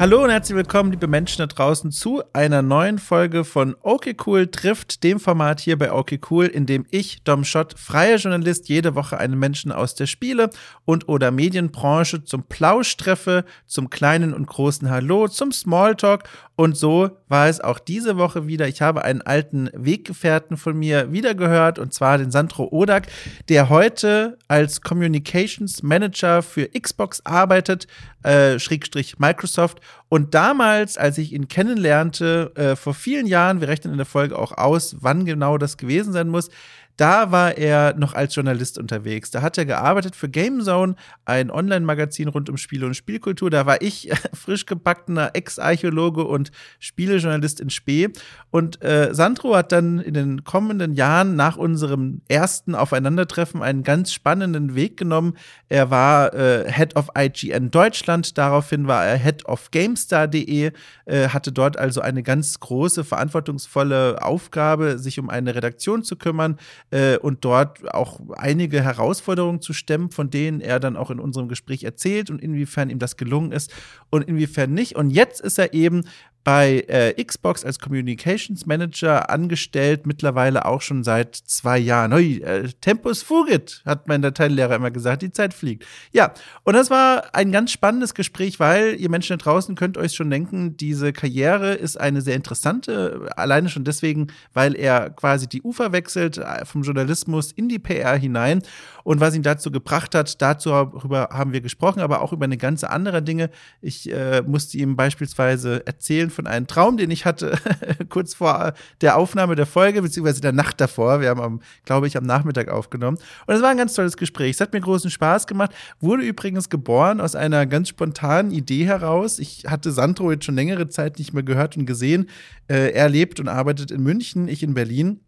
Hallo und herzlich willkommen, liebe Menschen da draußen, zu einer neuen Folge von Okay Cool trifft, dem Format hier bei Okay Cool, in dem ich, Dom Schott, freier Journalist, jede Woche einen Menschen aus der Spiele- und oder Medienbranche zum Plausch treffe, zum kleinen und großen Hallo, zum Smalltalk und so war es auch diese Woche wieder. Ich habe einen alten Weggefährten von mir wiedergehört und zwar den Sandro Odak, der heute als Communications Manager für Xbox arbeitet, äh, Schrägstrich Microsoft und damals, als ich ihn kennenlernte, äh, vor vielen Jahren, wir rechnen in der Folge auch aus, wann genau das gewesen sein muss, da war er noch als Journalist unterwegs. Da hat er gearbeitet für GameZone, ein Online-Magazin rund um Spiele und Spielkultur. Da war ich frisch gebackener Ex-Archäologe und Spielejournalist in Spee. Und äh, Sandro hat dann in den kommenden Jahren nach unserem ersten Aufeinandertreffen einen ganz spannenden Weg genommen. Er war äh, Head of IGN Deutschland, daraufhin war er Head of GameStar.de, äh, hatte dort also eine ganz große, verantwortungsvolle Aufgabe, sich um eine Redaktion zu kümmern äh, und dort auch einige Herausforderungen zu stemmen, von denen er dann auch in unserem Gespräch erzählt und inwiefern ihm das gelungen ist und inwiefern nicht. Und jetzt ist er eben bei äh, Xbox als Communications Manager angestellt, mittlerweile auch schon seit zwei Jahren. Ui, äh, Tempus fugit, hat mein Dateilehrer immer gesagt, die Zeit fliegt. Ja, und das war ein ganz spannendes Gespräch, weil ihr Menschen da draußen könnt euch schon denken, diese Karriere ist eine sehr interessante, alleine schon deswegen, weil er quasi die Ufer wechselt äh, vom Journalismus in die PR hinein und was ihn dazu gebracht hat, darüber haben wir gesprochen, aber auch über eine ganze andere Dinge. Ich äh, musste ihm beispielsweise erzählen von einem Traum, den ich hatte, kurz vor der Aufnahme der Folge, beziehungsweise der Nacht davor. Wir haben, am, glaube ich, am Nachmittag aufgenommen. Und es war ein ganz tolles Gespräch. Es hat mir großen Spaß gemacht. Wurde übrigens geboren aus einer ganz spontanen Idee heraus. Ich hatte Sandro jetzt schon längere Zeit nicht mehr gehört und gesehen. Äh, er lebt und arbeitet in München, ich in Berlin.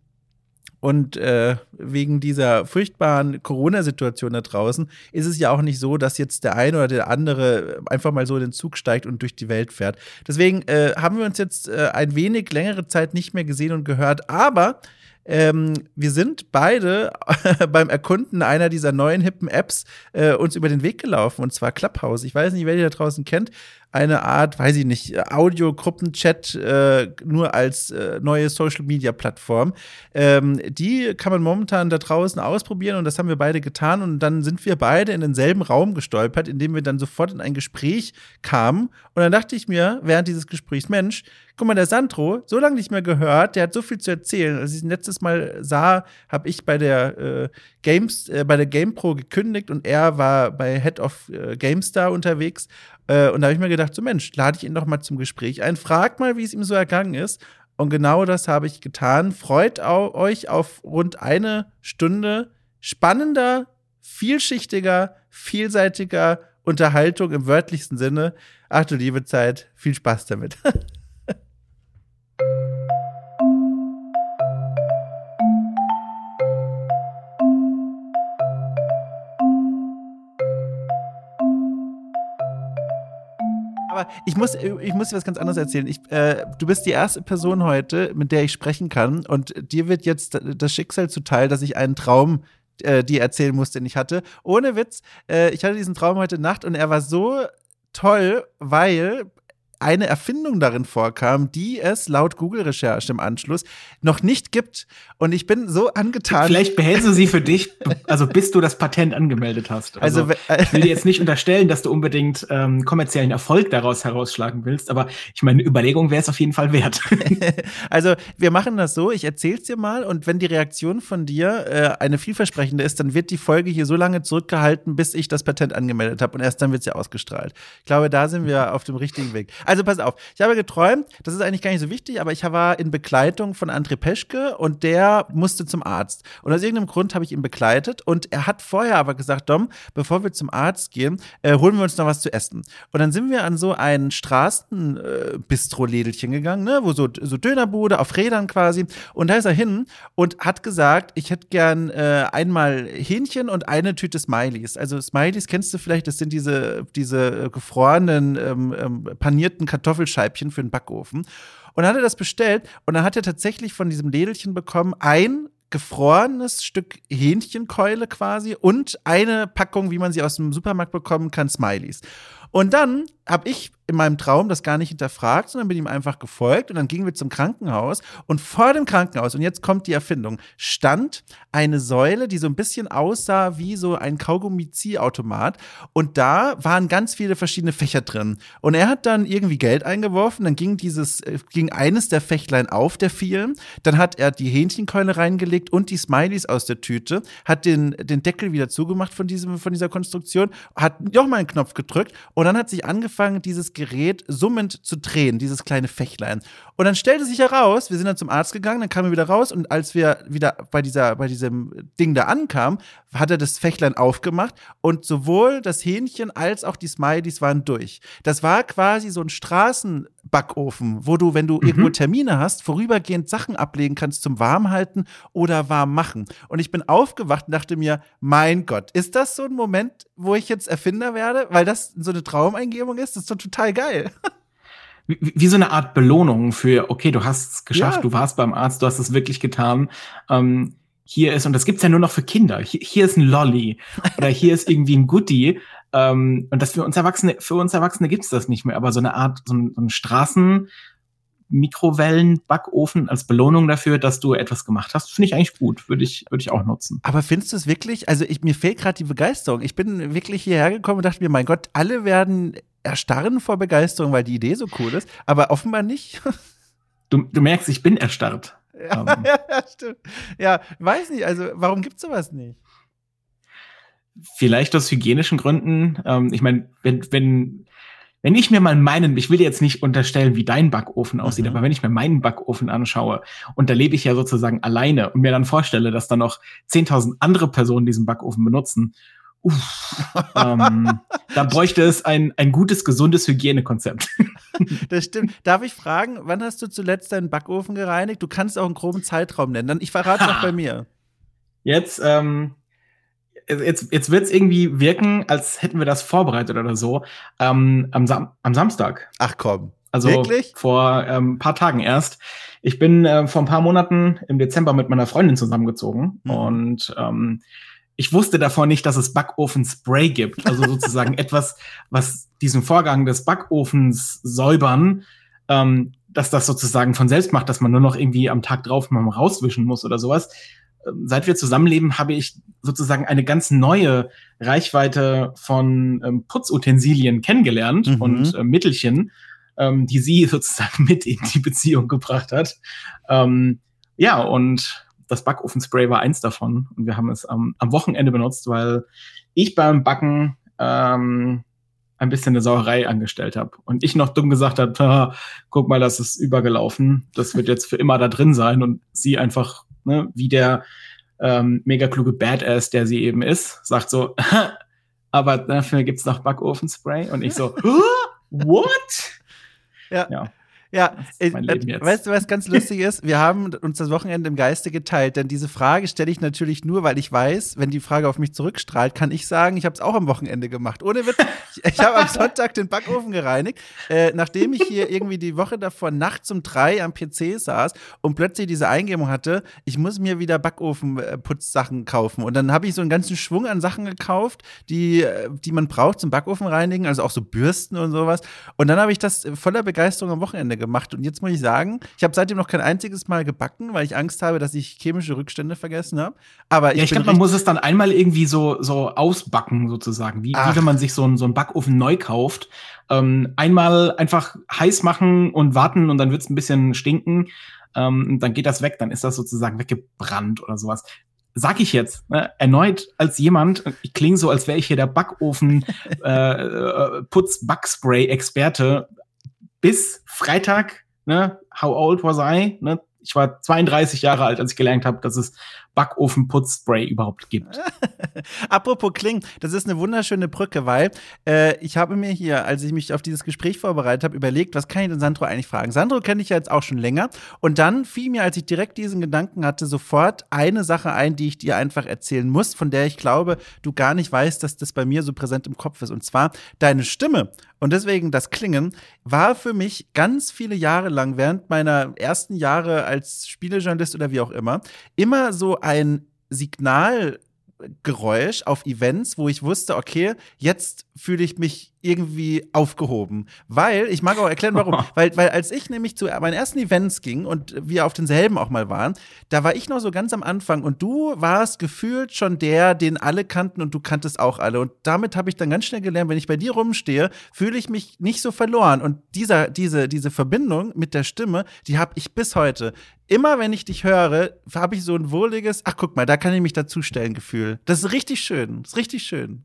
Und äh, wegen dieser furchtbaren Corona-Situation da draußen ist es ja auch nicht so, dass jetzt der eine oder der andere einfach mal so in den Zug steigt und durch die Welt fährt. Deswegen äh, haben wir uns jetzt äh, ein wenig längere Zeit nicht mehr gesehen und gehört. Aber ähm, wir sind beide beim Erkunden einer dieser neuen hippen Apps äh, uns über den Weg gelaufen, und zwar Clubhouse. Ich weiß nicht, wer die da draußen kennt eine Art, weiß ich nicht, Audio-Gruppenchat äh, nur als äh, neue Social-Media-Plattform. Ähm, die kann man momentan da draußen ausprobieren und das haben wir beide getan und dann sind wir beide in denselben Raum gestolpert, in dem wir dann sofort in ein Gespräch kamen und dann dachte ich mir während dieses Gesprächs, Mensch, guck mal, der Sandro, so lange nicht mehr gehört, der hat so viel zu erzählen. Als ich ihn letztes Mal sah, habe ich bei der äh, Games, äh, bei der GamePro gekündigt und er war bei Head of äh, GameStar unterwegs äh, und da habe ich mir gedacht, so Mensch, lade ich ihn doch mal zum Gespräch ein, frag mal, wie es ihm so ergangen ist. Und genau das habe ich getan. Freut euch auf rund eine Stunde spannender, vielschichtiger, vielseitiger Unterhaltung im wörtlichsten Sinne. Ach du liebe Zeit, viel Spaß damit. Aber ich muss, ich muss dir was ganz anderes erzählen. Ich, äh, du bist die erste Person heute, mit der ich sprechen kann. Und dir wird jetzt das Schicksal zuteil, dass ich einen Traum äh, dir erzählen muss, den ich hatte. Ohne Witz, äh, ich hatte diesen Traum heute Nacht und er war so toll, weil eine Erfindung darin vorkam, die es laut Google-Recherche im Anschluss noch nicht gibt. Und ich bin so angetan. Vielleicht behältst du sie für dich, also bis du das Patent angemeldet hast. Also, also ich will dir jetzt nicht unterstellen, dass du unbedingt ähm, kommerziellen Erfolg daraus herausschlagen willst, aber ich meine, Überlegung wäre es auf jeden Fall wert. also wir machen das so, ich erzähl's dir mal und wenn die Reaktion von dir äh, eine vielversprechende ist, dann wird die Folge hier so lange zurückgehalten, bis ich das Patent angemeldet habe und erst dann wird sie ausgestrahlt. Ich glaube, da sind wir auf dem richtigen Weg. Also pass auf, ich habe geträumt, das ist eigentlich gar nicht so wichtig, aber ich war in Begleitung von André Peschke und der musste zum Arzt. Und aus irgendeinem Grund habe ich ihn begleitet und er hat vorher aber gesagt, Dom, bevor wir zum Arzt gehen, äh, holen wir uns noch was zu essen. Und dann sind wir an so ein Straßenbistro-Lädelchen äh, gegangen, ne, wo so, so Dönerbude auf Rädern quasi. Und da ist er hin und hat gesagt, ich hätte gern äh, einmal Hähnchen und eine Tüte Smileys. Also Smileys kennst du vielleicht, das sind diese, diese gefrorenen, ähm, ähm, panierten gegrillten Kartoffelscheibchen für den Backofen. Und dann hat er das bestellt und dann hat er tatsächlich von diesem Lädelchen bekommen ein gefrorenes Stück Hähnchenkeule quasi und eine Packung, wie man sie aus dem Supermarkt bekommen kann, Smileys. Und dann habe ich in meinem Traum das gar nicht hinterfragt, sondern bin ihm einfach gefolgt und dann gingen wir zum Krankenhaus und vor dem Krankenhaus, und jetzt kommt die Erfindung, stand eine Säule, die so ein bisschen aussah wie so ein Kaugummi-Ziehautomat und da waren ganz viele verschiedene Fächer drin. Und er hat dann irgendwie Geld eingeworfen, dann ging dieses, äh, ging eines der Fächlein auf der vielen, dann hat er die Hähnchenkeule reingelegt und die Smileys aus der Tüte, hat den, den Deckel wieder zugemacht von diesem, von dieser Konstruktion, hat nochmal einen Knopf gedrückt und dann hat sich angefangen, dieses Gerät summend zu drehen, dieses kleine Fächlein. Und dann stellte sich heraus, wir sind dann zum Arzt gegangen, dann kamen wir wieder raus und als wir wieder bei dieser, bei diesem Ding da ankamen, hat er das Fächlein aufgemacht und sowohl das Hähnchen als auch die Smileys waren durch. Das war quasi so ein Straßenbackofen, wo du, wenn du mhm. irgendwo Termine hast, vorübergehend Sachen ablegen kannst zum Warmhalten oder warm machen. Und ich bin aufgewacht und dachte mir, mein Gott, ist das so ein Moment, wo ich jetzt Erfinder werde? Weil das so eine Traumeingebung ist? Das ist doch total geil. Wie, wie so eine Art Belohnung für, okay, du hast es geschafft, ja. du warst beim Arzt, du hast es wirklich getan. Ähm, hier ist, und das gibt's ja nur noch für Kinder, hier, hier ist ein Lolly oder hier ist irgendwie ein Goodie. Ähm, und das für uns Erwachsene, für uns Erwachsene gibt's das nicht mehr, aber so eine Art, so ein, so ein Straßen, Mikrowellen-Backofen als Belohnung dafür, dass du etwas gemacht hast, finde ich eigentlich gut. Würde ich, würde ich auch nutzen. Aber findest du es wirklich? Also ich, mir fehlt gerade die Begeisterung. Ich bin wirklich hierher gekommen und dachte mir, mein Gott, alle werden erstarren vor Begeisterung, weil die Idee so cool ist, aber offenbar nicht. Du, du merkst, ich bin erstarrt. Ja, um. ja, stimmt. Ja, weiß nicht, also warum gibt es sowas nicht? Vielleicht aus hygienischen Gründen. Ähm, ich meine, wenn, wenn, wenn ich mir mal meinen, ich will jetzt nicht unterstellen, wie dein Backofen aussieht, mhm. aber wenn ich mir meinen Backofen anschaue und da lebe ich ja sozusagen alleine und mir dann vorstelle, dass da noch 10.000 andere Personen diesen Backofen benutzen, uff, ähm, da bräuchte es ein, ein gutes, gesundes Hygienekonzept. Das stimmt. Darf ich fragen, wann hast du zuletzt deinen Backofen gereinigt? Du kannst auch einen groben Zeitraum nennen. Ich verrate es auch bei mir. Jetzt, ähm, jetzt, jetzt wird es irgendwie wirken, als hätten wir das vorbereitet oder so. Ähm, am, Sam am Samstag. Ach komm. Also Wirklich? vor ähm, paar Tagen erst. Ich bin äh, vor ein paar Monaten im Dezember mit meiner Freundin zusammengezogen mhm. und ähm, ich wusste davon nicht, dass es Backofen-Spray gibt. Also sozusagen etwas, was diesen Vorgang des Backofens säubern, ähm, dass das sozusagen von selbst macht, dass man nur noch irgendwie am Tag drauf mal rauswischen muss oder sowas. Ähm, seit wir zusammenleben, habe ich sozusagen eine ganz neue Reichweite von ähm, Putzutensilien kennengelernt mhm. und äh, Mittelchen, ähm, die sie sozusagen mit in die Beziehung gebracht hat. Ähm, ja, und das Backofenspray war eins davon. Und wir haben es am, Wochenende benutzt, weil ich beim Backen ähm, ein bisschen eine Sauerei angestellt habe. Und ich noch dumm gesagt habe, guck mal, das ist übergelaufen. Das wird jetzt für immer da drin sein. Und sie einfach ne, wie der ähm, mega kluge Badass, der sie eben ist, sagt so, aber dafür gibt's noch Backofenspray. Und ich so, what? Ja. ja. Ja, äh, weißt du, was ganz lustig ist? Wir haben uns das Wochenende im Geiste geteilt, denn diese Frage stelle ich natürlich nur, weil ich weiß, wenn die Frage auf mich zurückstrahlt, kann ich sagen, ich habe es auch am Wochenende gemacht. Ohne Witz, ich, ich habe am Sonntag den Backofen gereinigt, äh, nachdem ich hier irgendwie die Woche davor nachts um drei am PC saß und plötzlich diese Eingebung hatte, ich muss mir wieder Backofenputzsachen kaufen. Und dann habe ich so einen ganzen Schwung an Sachen gekauft, die, äh, die man braucht zum Backofen reinigen, also auch so Bürsten und sowas. Und dann habe ich das voller Begeisterung am Wochenende gemacht. Und jetzt muss ich sagen, ich habe seitdem noch kein einziges Mal gebacken, weil ich Angst habe, dass ich chemische Rückstände vergessen habe. Aber ja, ich glaube, man muss es dann einmal irgendwie so, so ausbacken, sozusagen. Wie, wie wenn man sich so einen, so einen Backofen neu kauft. Ähm, einmal einfach heiß machen und warten und dann wird es ein bisschen stinken. Ähm, und dann geht das weg, dann ist das sozusagen weggebrannt oder sowas sag ich jetzt, ne, erneut als jemand, ich klinge so, als wäre ich hier der Backofen äh, äh, Putz Backspray Experte bis Freitag, ne, how old was I? Ne, ich war 32 Jahre alt, als ich gelernt habe, dass es Backofenputzspray überhaupt gibt. Apropos Kling, das ist eine wunderschöne Brücke, weil äh, ich habe mir hier, als ich mich auf dieses Gespräch vorbereitet habe, überlegt, was kann ich denn Sandro eigentlich fragen? Sandro kenne ich ja jetzt auch schon länger und dann fiel mir, als ich direkt diesen Gedanken hatte, sofort eine Sache ein, die ich dir einfach erzählen muss, von der ich glaube, du gar nicht weißt, dass das bei mir so präsent im Kopf ist und zwar deine Stimme. Und deswegen das Klingen war für mich ganz viele Jahre lang während meiner ersten Jahre als Spielejournalist oder wie auch immer immer so ein Signal Geräusch auf Events, wo ich wusste, okay, jetzt fühle ich mich irgendwie aufgehoben. Weil, ich mag auch erklären, warum. weil, weil als ich nämlich zu meinen ersten Events ging und wir auf denselben auch mal waren, da war ich noch so ganz am Anfang und du warst gefühlt schon der, den alle kannten und du kanntest auch alle. Und damit habe ich dann ganz schnell gelernt, wenn ich bei dir rumstehe, fühle ich mich nicht so verloren. Und dieser, diese, diese Verbindung mit der Stimme, die habe ich bis heute. Immer wenn ich dich höre, habe ich so ein wohliges, ach guck mal, da kann ich mich dazustellen Gefühl. Das ist richtig schön. Das ist richtig schön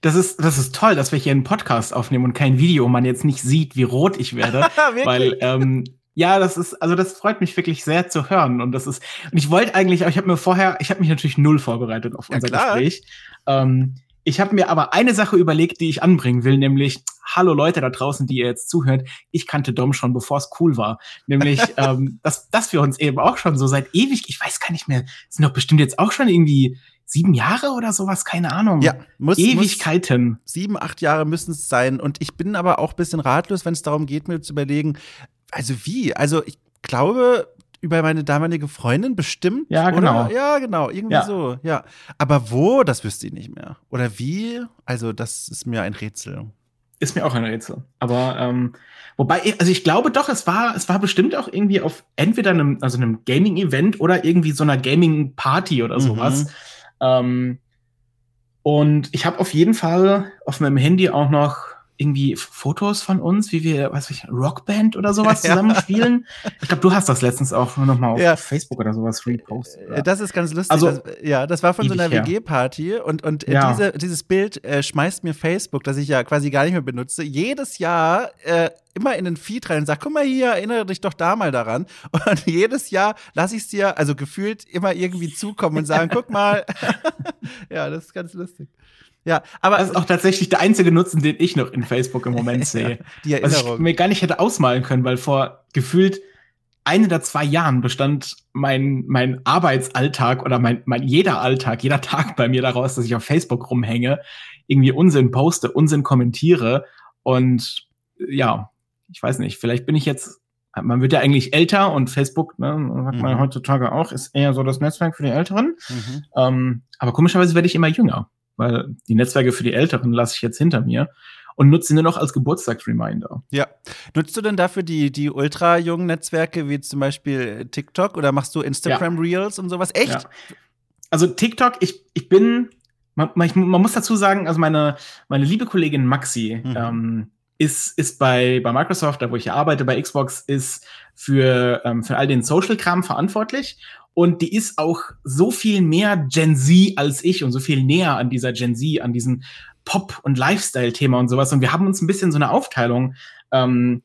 das ist, das ist toll, dass wir hier einen Podcast aufnehmen und kein Video, man jetzt nicht sieht, wie rot ich werde. weil, ähm, ja, das ist, also das freut mich wirklich sehr zu hören. Und das ist, und ich wollte eigentlich, ich habe mir vorher, ich habe mich natürlich null vorbereitet auf unser ja, Gespräch. Ähm, ich habe mir aber eine Sache überlegt, die ich anbringen will, nämlich, hallo Leute da draußen, die ihr jetzt zuhört, ich kannte Dom schon, bevor es cool war. Nämlich, ähm, dass, dass wir uns eben auch schon so seit ewig, ich weiß gar nicht mehr, sind doch bestimmt jetzt auch schon irgendwie sieben Jahre oder sowas, keine Ahnung. Ja, muss, Ewigkeiten. Muss sieben, acht Jahre müssen es sein. Und ich bin aber auch ein bisschen ratlos, wenn es darum geht, mir zu überlegen, also wie? Also ich glaube, über meine damalige Freundin bestimmt. Ja, genau. Oder? Ja, genau. Irgendwie ja. so, ja. Aber wo, das wüsste ich nicht mehr. Oder wie? Also, das ist mir ein Rätsel. Ist mir auch ein Rätsel. Aber ähm, wobei, also ich glaube doch, es war, es war bestimmt auch irgendwie auf entweder einem, also einem Gaming-Event oder irgendwie so einer Gaming-Party oder sowas. Mhm. Ähm, und ich habe auf jeden Fall auf meinem Handy auch noch irgendwie Fotos von uns, wie wir, was weiß ich, Rockband oder sowas zusammen spielen. Ich glaube, du hast das letztens auch noch mal auf ja. Facebook oder sowas repostet. Oder? Das ist ganz lustig. Also, das, ja, das war von so einer WG-Party und, und ja. diese, dieses Bild äh, schmeißt mir Facebook, das ich ja quasi gar nicht mehr benutze, jedes Jahr äh, immer in den Feed rein und sag, guck mal hier, erinnere dich doch da mal daran. Und jedes Jahr lasse ich es dir, also gefühlt, immer irgendwie zukommen und sagen, guck mal. ja, das ist ganz lustig. Ja, aber das ist auch tatsächlich der einzige Nutzen, den ich noch in Facebook im Moment sehe. die Erinnerung. Was ich mir gar nicht hätte ausmalen können, weil vor gefühlt ein oder zwei Jahren bestand mein, mein Arbeitsalltag oder mein, mein jeder Alltag, jeder Tag bei mir daraus, dass ich auf Facebook rumhänge, irgendwie Unsinn poste, Unsinn kommentiere und ja, ich weiß nicht, vielleicht bin ich jetzt, man wird ja eigentlich älter und Facebook, ne, sagt mhm. man heutzutage auch, ist eher so das Netzwerk für die Älteren. Mhm. Ähm, aber komischerweise werde ich immer jünger weil die Netzwerke für die Älteren lasse ich jetzt hinter mir und nutze sie nur noch als Geburtstagsreminder. Ja. Nutzt du denn dafür die, die ultra jungen Netzwerke wie zum Beispiel TikTok oder machst du Instagram ja. Reels und sowas? Echt? Ja. Also TikTok, ich, ich bin, man, man, man, muss dazu sagen, also meine, meine liebe Kollegin Maxi, mhm. ähm, ist, ist bei, bei Microsoft, da wo ich arbeite, bei Xbox, ist für, ähm, für all den Social-Kram verantwortlich. Und die ist auch so viel mehr Gen Z als ich und so viel näher an dieser Gen Z, an diesem Pop- und Lifestyle-Thema und sowas. Und wir haben uns ein bisschen so eine Aufteilung ähm,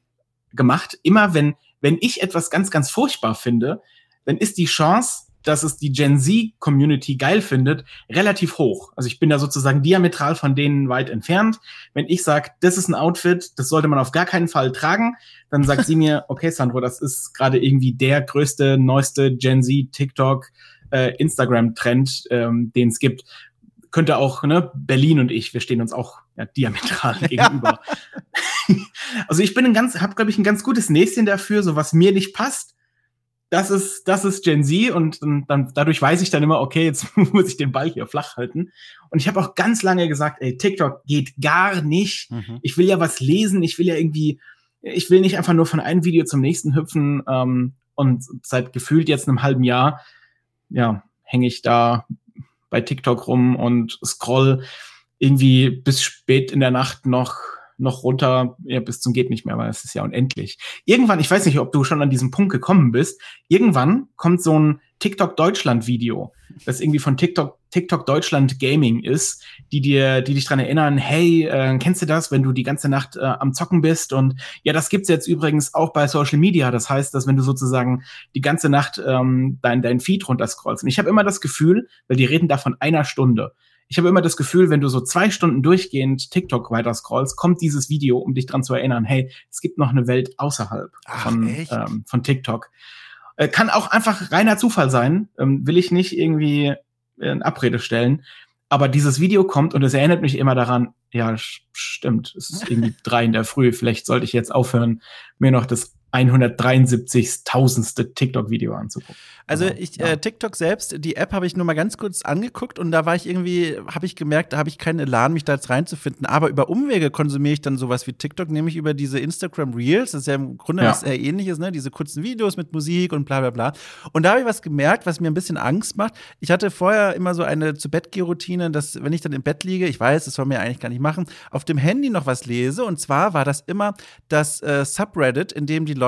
gemacht. Immer wenn, wenn ich etwas ganz, ganz furchtbar finde, dann ist die Chance, dass es die Gen Z-Community geil findet, relativ hoch. Also ich bin da sozusagen diametral von denen weit entfernt. Wenn ich sage, das ist ein Outfit, das sollte man auf gar keinen Fall tragen, dann sagt sie mir, okay, Sandro, das ist gerade irgendwie der größte, neueste Gen Z, TikTok, äh, Instagram-Trend, ähm, den es gibt. Könnte auch, ne, Berlin und ich, wir stehen uns auch ja, diametral gegenüber. also ich bin ein ganz, habe glaube ich ein ganz gutes Näschen dafür, so was mir nicht passt das ist, das ist Gen Z und, und dann, dadurch weiß ich dann immer, okay, jetzt muss ich den Ball hier flach halten. Und ich habe auch ganz lange gesagt, ey, TikTok geht gar nicht. Mhm. Ich will ja was lesen, ich will ja irgendwie, ich will nicht einfach nur von einem Video zum nächsten hüpfen. Ähm, und seit gefühlt jetzt einem halben Jahr, ja, hänge ich da bei TikTok rum und scroll irgendwie bis spät in der Nacht noch noch runter ja, bis zum geht nicht mehr, weil es ist ja unendlich. Irgendwann, ich weiß nicht, ob du schon an diesem Punkt gekommen bist, irgendwann kommt so ein TikTok Deutschland Video, das irgendwie von TikTok TikTok Deutschland Gaming ist, die dir die dich dran erinnern, hey, äh, kennst du das, wenn du die ganze Nacht äh, am zocken bist und ja, das gibt's jetzt übrigens auch bei Social Media, das heißt, dass wenn du sozusagen die ganze Nacht ähm, dein dein Feed runterscrollst. Und ich habe immer das Gefühl, weil die reden da von einer Stunde ich habe immer das Gefühl, wenn du so zwei Stunden durchgehend TikTok weiter scrollst, kommt dieses Video, um dich dran zu erinnern, hey, es gibt noch eine Welt außerhalb Ach, von, ähm, von TikTok. Äh, kann auch einfach reiner Zufall sein, ähm, will ich nicht irgendwie in Abrede stellen. Aber dieses Video kommt und es erinnert mich immer daran, ja, stimmt, es ist irgendwie drei in der Früh, vielleicht sollte ich jetzt aufhören, mir noch das 173.000. TikTok-Video anzugucken. Also ich ja. äh, TikTok selbst, die App habe ich nur mal ganz kurz angeguckt und da war ich irgendwie, habe ich gemerkt, da habe ich keinen Elan, mich da jetzt reinzufinden. Aber über Umwege konsumiere ich dann sowas wie TikTok, nämlich über diese Instagram Reels. Das ist ja im Grunde ja. was eher ähnliches, ne? Diese kurzen Videos mit Musik und bla bla bla. Und da habe ich was gemerkt, was mir ein bisschen Angst macht. Ich hatte vorher immer so eine zu Bett Routine, dass wenn ich dann im Bett liege, ich weiß, das soll mir eigentlich gar nicht machen, auf dem Handy noch was lese. Und zwar war das immer das äh, Subreddit, in dem die Leute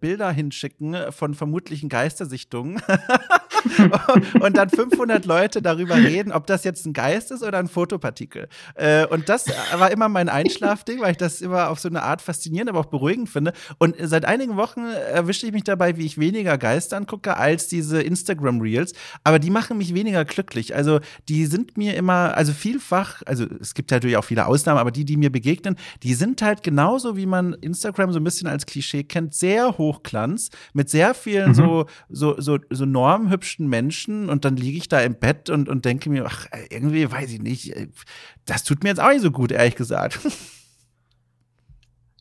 Bilder hinschicken von vermutlichen Geistersichtungen. und dann 500 Leute darüber reden, ob das jetzt ein Geist ist oder ein Fotopartikel. Äh, und das war immer mein Einschlafding, weil ich das immer auf so eine Art faszinierend, aber auch beruhigend finde. Und seit einigen Wochen erwische ich mich dabei, wie ich weniger Geister angucke als diese Instagram Reels. Aber die machen mich weniger glücklich. Also die sind mir immer, also vielfach, also es gibt natürlich auch viele Ausnahmen, aber die, die mir begegnen, die sind halt genauso, wie man Instagram so ein bisschen als Klischee kennt, sehr hochglanz, mit sehr vielen mhm. so, so, so, so normhübschen Menschen und dann liege ich da im Bett und, und denke mir, ach, irgendwie weiß ich nicht, das tut mir jetzt auch nicht so gut, ehrlich gesagt.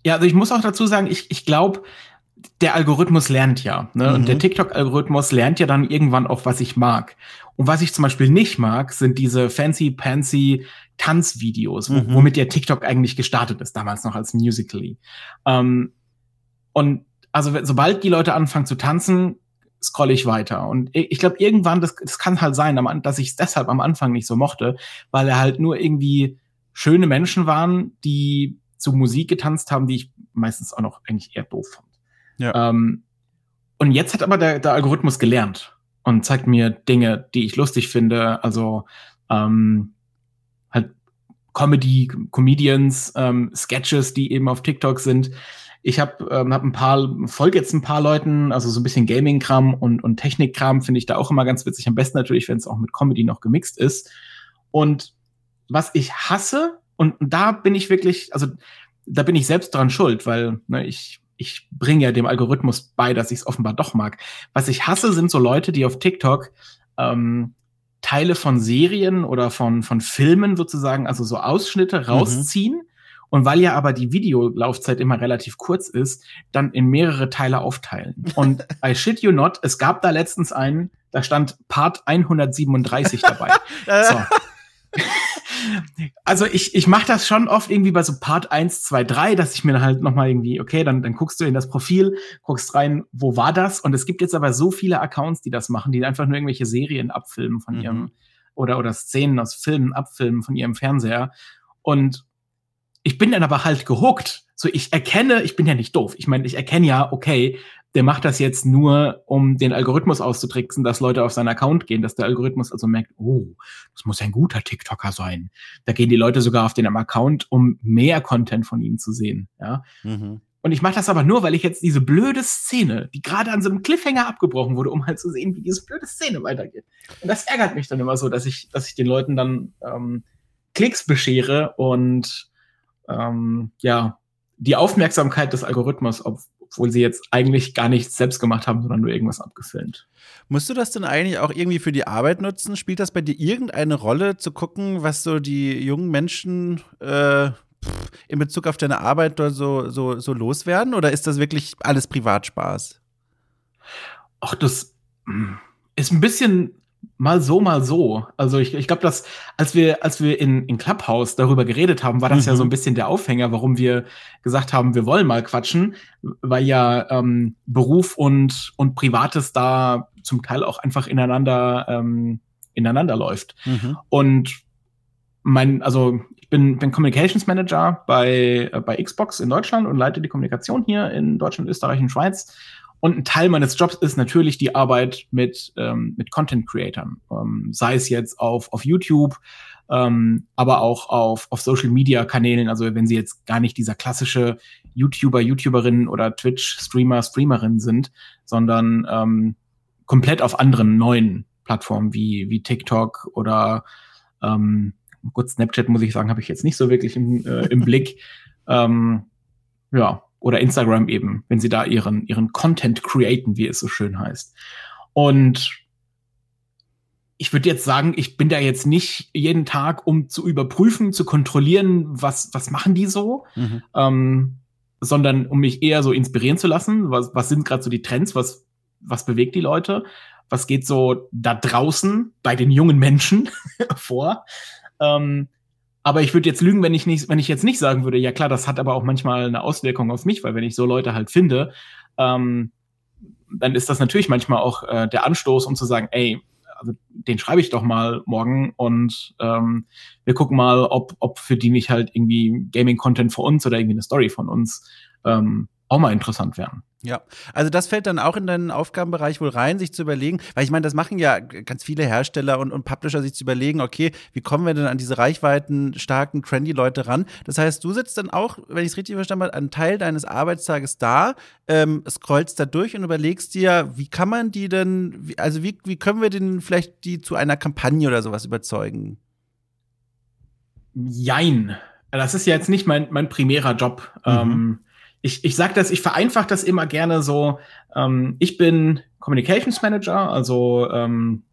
Ja, also ich muss auch dazu sagen, ich, ich glaube, der Algorithmus lernt ja. Ne? Mhm. Und der mhm. TikTok-Algorithmus lernt ja dann irgendwann auch, was ich mag. Und was ich zum Beispiel nicht mag, sind diese fancy-pancy Tanzvideos, mhm. womit der TikTok eigentlich gestartet ist, damals noch als Musically. Ähm, und also sobald die Leute anfangen zu tanzen, scrolle ich weiter. Und ich glaube, irgendwann, das, das kann halt sein, dass ich es deshalb am Anfang nicht so mochte, weil er halt nur irgendwie schöne Menschen waren, die zu Musik getanzt haben, die ich meistens auch noch eigentlich eher doof fand. Ja. Ähm, und jetzt hat aber der, der Algorithmus gelernt und zeigt mir Dinge, die ich lustig finde. Also ähm, halt Comedy, Comedians, ähm, Sketches, die eben auf TikTok sind. Ich habe ähm, hab ein paar, folge jetzt ein paar Leuten, also so ein bisschen Gaming-Kram und, und Technik-Kram finde ich da auch immer ganz witzig. Am besten natürlich, wenn es auch mit Comedy noch gemixt ist. Und was ich hasse, und da bin ich wirklich, also da bin ich selbst dran schuld, weil ne, ich, ich bringe ja dem Algorithmus bei, dass ich es offenbar doch mag. Was ich hasse, sind so Leute, die auf TikTok ähm, Teile von Serien oder von, von Filmen sozusagen, also so Ausschnitte mhm. rausziehen. Mhm. Und weil ja aber die Videolaufzeit immer relativ kurz ist, dann in mehrere Teile aufteilen. Und I shit you not, es gab da letztens einen, da stand Part 137 dabei. so also ich, ich mache das schon oft irgendwie bei so Part 1, 2, 3, dass ich mir dann halt nochmal irgendwie, okay, dann, dann guckst du in das Profil, guckst rein, wo war das? Und es gibt jetzt aber so viele Accounts, die das machen, die einfach nur irgendwelche Serien abfilmen von mhm. ihrem oder, oder Szenen aus Filmen abfilmen von ihrem Fernseher. Und ich bin dann aber halt gehuckt. So, ich erkenne, ich bin ja nicht doof. Ich meine, ich erkenne ja, okay, der macht das jetzt nur, um den Algorithmus auszutricksen, dass Leute auf seinen Account gehen, dass der Algorithmus also merkt, oh, das muss ein guter TikToker sein. Da gehen die Leute sogar auf den Account, um mehr Content von ihm zu sehen. Ja. Mhm. Und ich mache das aber nur, weil ich jetzt diese blöde Szene, die gerade an so einem Cliffhanger abgebrochen wurde, um halt zu sehen, wie diese blöde Szene weitergeht. Und das ärgert mich dann immer so, dass ich, dass ich den Leuten dann ähm, Klicks beschere und ähm, ja, die Aufmerksamkeit des Algorithmus, ob, obwohl sie jetzt eigentlich gar nichts selbst gemacht haben, sondern nur irgendwas abgefilmt. Musst du das denn eigentlich auch irgendwie für die Arbeit nutzen? Spielt das bei dir irgendeine Rolle, zu gucken, was so die jungen Menschen äh, in Bezug auf deine Arbeit so, so, so loswerden? Oder ist das wirklich alles Privatspaß? Ach, das hm, ist ein bisschen mal so, mal so. Also ich, ich glaube, dass als wir, als wir in, in Clubhouse darüber geredet haben, war das mhm. ja so ein bisschen der Aufhänger, warum wir gesagt haben, wir wollen mal quatschen, weil ja ähm, Beruf und, und Privates da zum Teil auch einfach ineinander, ähm, ineinander läuft. Mhm. Und mein, also ich bin, bin Communications Manager bei, äh, bei Xbox in Deutschland und leite die Kommunikation hier in Deutschland, Österreich und Schweiz. Und ein Teil meines Jobs ist natürlich die Arbeit mit, ähm, mit Content-Creatern. Ähm, sei es jetzt auf, auf YouTube, ähm, aber auch auf, auf Social-Media-Kanälen. Also wenn sie jetzt gar nicht dieser klassische YouTuber, YouTuberin oder Twitch-Streamer, Streamerin sind, sondern ähm, komplett auf anderen neuen Plattformen wie, wie TikTok oder ähm, gut, Snapchat muss ich sagen, habe ich jetzt nicht so wirklich im, äh, im Blick. Ähm, ja, oder Instagram eben, wenn sie da ihren, ihren Content createn, wie es so schön heißt. Und ich würde jetzt sagen, ich bin da jetzt nicht jeden Tag, um zu überprüfen, zu kontrollieren, was, was machen die so. Mhm. Ähm, sondern um mich eher so inspirieren zu lassen. Was, was sind gerade so die Trends? Was, was bewegt die Leute? Was geht so da draußen bei den jungen Menschen vor? Ähm, aber ich würde jetzt lügen, wenn ich nicht, wenn ich jetzt nicht sagen würde, ja klar, das hat aber auch manchmal eine Auswirkung auf mich, weil wenn ich so Leute halt finde, ähm, dann ist das natürlich manchmal auch äh, der Anstoß, um zu sagen, ey, also den schreibe ich doch mal morgen und ähm, wir gucken mal, ob, ob für die nicht halt irgendwie Gaming-Content für uns oder irgendwie eine Story von uns ähm, auch mal interessant wären. Ja, also das fällt dann auch in deinen Aufgabenbereich wohl rein, sich zu überlegen, weil ich meine, das machen ja ganz viele Hersteller und, und Publisher, sich zu überlegen, okay, wie kommen wir denn an diese reichweiten, starken, trendy Leute ran? Das heißt, du sitzt dann auch, wenn ich es richtig verstanden habe, einen Teil deines Arbeitstages da, ähm, scrollst da durch und überlegst dir, wie kann man die denn, also wie, wie können wir denn vielleicht die zu einer Kampagne oder sowas überzeugen? Jein. Das ist ja jetzt nicht mein, mein primärer Job. Mhm. Ähm, ich, ich sage das, ich vereinfache das immer gerne so. Ähm, ich bin Communications Manager, also ähm,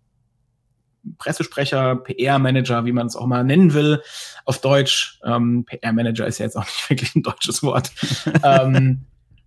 Pressesprecher, PR-Manager, wie man es auch mal nennen will, auf Deutsch. Ähm, PR-Manager ist ja jetzt auch nicht wirklich ein deutsches Wort. ähm,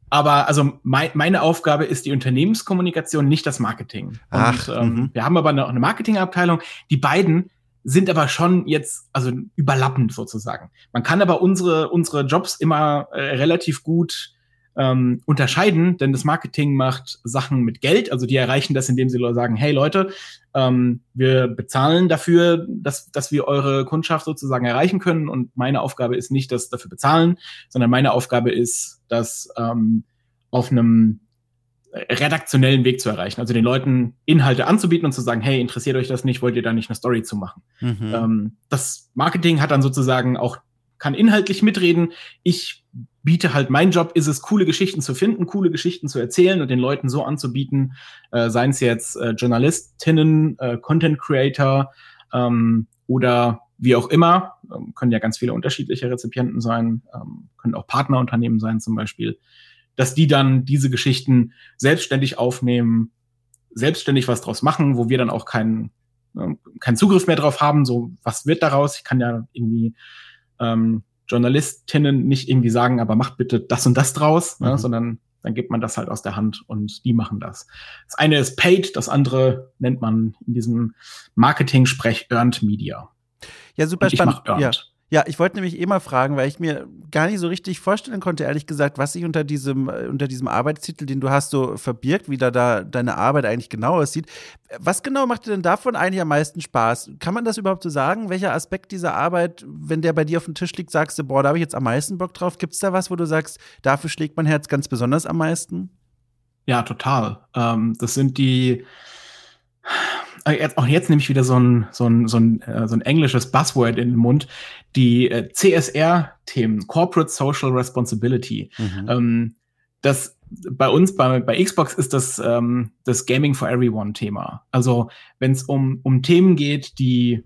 aber also mein, meine Aufgabe ist die Unternehmenskommunikation, nicht das Marketing. Ach, Und ähm, mhm. wir haben aber eine, eine Marketingabteilung. Die beiden sind aber schon jetzt, also überlappend sozusagen. Man kann aber unsere, unsere Jobs immer äh, relativ gut ähm, unterscheiden, denn das Marketing macht Sachen mit Geld, also die erreichen das, indem sie sagen, hey Leute, ähm, wir bezahlen dafür, dass, dass wir eure Kundschaft sozusagen erreichen können und meine Aufgabe ist nicht das dafür bezahlen, sondern meine Aufgabe ist, dass ähm, auf einem redaktionellen Weg zu erreichen. Also den Leuten Inhalte anzubieten und zu sagen, hey, interessiert euch das nicht, wollt ihr da nicht eine Story zu machen? Mhm. Ähm, das Marketing hat dann sozusagen auch, kann inhaltlich mitreden. Ich biete halt, mein Job ist es, coole Geschichten zu finden, coole Geschichten zu erzählen und den Leuten so anzubieten, äh, seien es jetzt äh, Journalistinnen, äh, Content Creator ähm, oder wie auch immer, ähm, können ja ganz viele unterschiedliche Rezipienten sein, ähm, können auch Partnerunternehmen sein zum Beispiel dass die dann diese Geschichten selbstständig aufnehmen, selbstständig was draus machen, wo wir dann auch keinen äh, keinen Zugriff mehr drauf haben. So, was wird daraus? Ich kann ja irgendwie ähm, Journalistinnen nicht irgendwie sagen, aber macht bitte das und das draus, ne, mhm. ne, sondern dann gibt man das halt aus der Hand und die machen das. Das eine ist paid, das andere nennt man in diesem Marketing-Sprech Earned Media. Ja, super spannend. Ja. Ja, ich wollte nämlich eh mal fragen, weil ich mir gar nicht so richtig vorstellen konnte, ehrlich gesagt, was sich unter diesem, äh, unter diesem Arbeitstitel, den du hast, so verbirgt, wie da, da deine Arbeit eigentlich genau aussieht. Was genau macht dir denn davon eigentlich am meisten Spaß? Kann man das überhaupt so sagen? Welcher Aspekt dieser Arbeit, wenn der bei dir auf dem Tisch liegt, sagst du, boah, da habe ich jetzt am meisten Bock drauf? Gibt es da was, wo du sagst, dafür schlägt mein Herz ganz besonders am meisten? Ja, total. Ähm, das sind die äh, auch jetzt nehme ich wieder so ein, so ein, so ein, äh, so ein englisches Buzzword in den Mund, die äh, CSR-Themen, Corporate Social Responsibility. Mhm. Ähm, das bei uns, bei, bei Xbox ist das ähm, das Gaming for Everyone-Thema. Also wenn es um, um Themen geht, die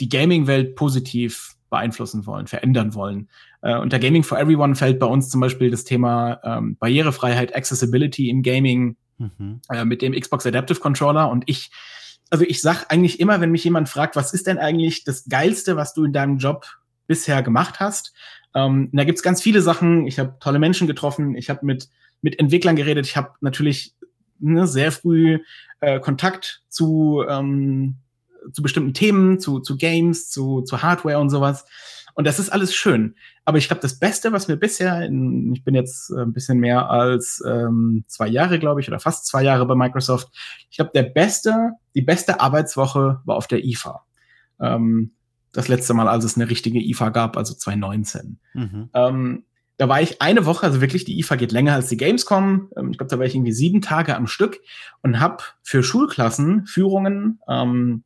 die Gaming-Welt positiv beeinflussen wollen, verändern wollen. Äh, unter Gaming for Everyone fällt bei uns zum Beispiel das Thema ähm, Barrierefreiheit, Accessibility im Gaming mhm. äh, mit dem Xbox Adaptive Controller. Und ich also ich sag eigentlich immer, wenn mich jemand fragt, was ist denn eigentlich das Geilste, was du in deinem Job bisher gemacht hast? Ähm, da gibt's ganz viele Sachen. Ich habe tolle Menschen getroffen, ich habe mit, mit Entwicklern geredet, ich habe natürlich ne, sehr früh äh, Kontakt zu, ähm, zu bestimmten Themen, zu, zu Games, zu, zu Hardware und sowas. Und das ist alles schön. Aber ich glaube, das Beste, was mir bisher, in, ich bin jetzt äh, ein bisschen mehr als ähm, zwei Jahre, glaube ich, oder fast zwei Jahre bei Microsoft. Ich glaube, der beste, die beste Arbeitswoche war auf der IFA. Ähm, das letzte Mal, als es eine richtige IFA gab, also 2019. Mhm. Ähm, da war ich eine Woche, also wirklich, die IFA geht länger als die Gamescom. Ähm, ich glaube, da war ich irgendwie sieben Tage am Stück und habe für Schulklassen Führungen ähm,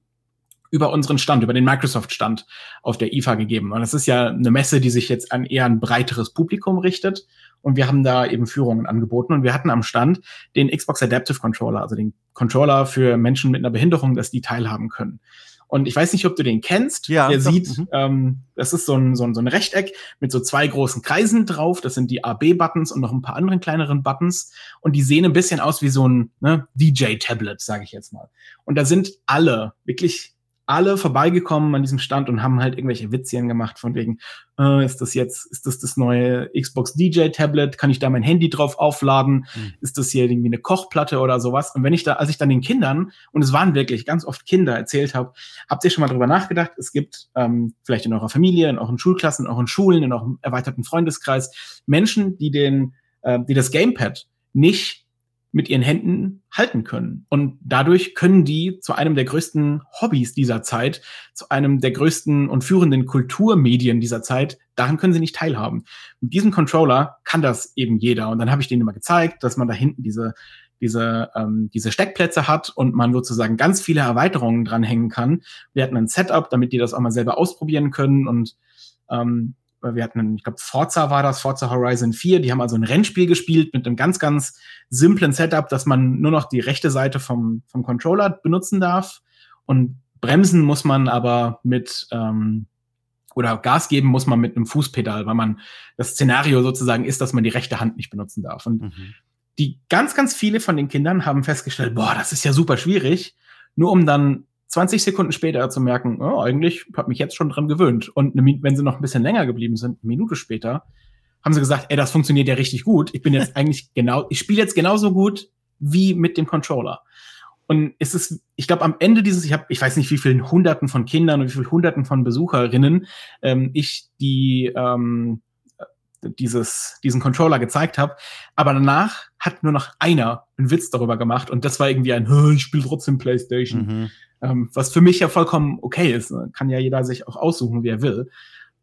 über unseren Stand, über den Microsoft-Stand auf der IFA gegeben. Und das ist ja eine Messe, die sich jetzt an eher ein breiteres Publikum richtet. Und wir haben da eben Führungen angeboten. Und wir hatten am Stand den Xbox Adaptive Controller, also den Controller für Menschen mit einer Behinderung, dass die teilhaben können. Und ich weiß nicht, ob du den kennst. Ja. Der sieht, mhm. ähm, das ist so ein, so, ein, so ein Rechteck mit so zwei großen Kreisen drauf. Das sind die AB-Buttons und noch ein paar anderen kleineren Buttons. Und die sehen ein bisschen aus wie so ein ne, DJ-Tablet, sage ich jetzt mal. Und da sind alle, wirklich alle vorbeigekommen an diesem Stand und haben halt irgendwelche Witzchen gemacht von wegen, äh, ist das jetzt, ist das das neue Xbox DJ Tablet? Kann ich da mein Handy drauf aufladen? Mhm. Ist das hier irgendwie eine Kochplatte oder sowas? Und wenn ich da, als ich dann den Kindern, und es waren wirklich ganz oft Kinder, erzählt habe, habt ihr schon mal drüber nachgedacht? Es gibt ähm, vielleicht in eurer Familie, in euren Schulklassen, in euren Schulen, in eurem erweiterten Freundeskreis Menschen, die den, äh, die das Gamepad nicht mit ihren Händen halten können. Und dadurch können die zu einem der größten Hobbys dieser Zeit, zu einem der größten und führenden Kulturmedien dieser Zeit, daran können sie nicht teilhaben. Mit diesem Controller kann das eben jeder. Und dann habe ich denen immer gezeigt, dass man da hinten diese diese, ähm, diese Steckplätze hat und man sozusagen ganz viele Erweiterungen dranhängen kann. Wir hatten ein Setup, damit die das auch mal selber ausprobieren können und ähm, wir hatten, ich glaube, Forza war das, Forza Horizon 4, die haben also ein Rennspiel gespielt mit einem ganz, ganz simplen Setup, dass man nur noch die rechte Seite vom, vom Controller benutzen darf. Und bremsen muss man aber mit, ähm, oder Gas geben muss man mit einem Fußpedal, weil man das Szenario sozusagen ist, dass man die rechte Hand nicht benutzen darf. Und mhm. die ganz, ganz viele von den Kindern haben festgestellt, boah, das ist ja super schwierig, nur um dann 20 Sekunden später zu merken, oh, eigentlich habe mich jetzt schon dran gewöhnt. Und wenn sie noch ein bisschen länger geblieben sind, eine Minute später, haben sie gesagt, ey, das funktioniert ja richtig gut. Ich bin jetzt eigentlich genau, ich spiele jetzt genauso gut wie mit dem Controller. Und es ist, ich glaube, am Ende dieses, ich habe, ich weiß nicht, wie vielen Hunderten von Kindern und wie vielen Hunderten von Besucherinnen ähm, ich die ähm, dieses, diesen Controller gezeigt habe. Aber danach hat nur noch einer einen Witz darüber gemacht und das war irgendwie ein, ich spiele trotzdem PlayStation. Mhm. Ähm, was für mich ja vollkommen okay ist. Ne? Kann ja jeder sich auch aussuchen, wie er will.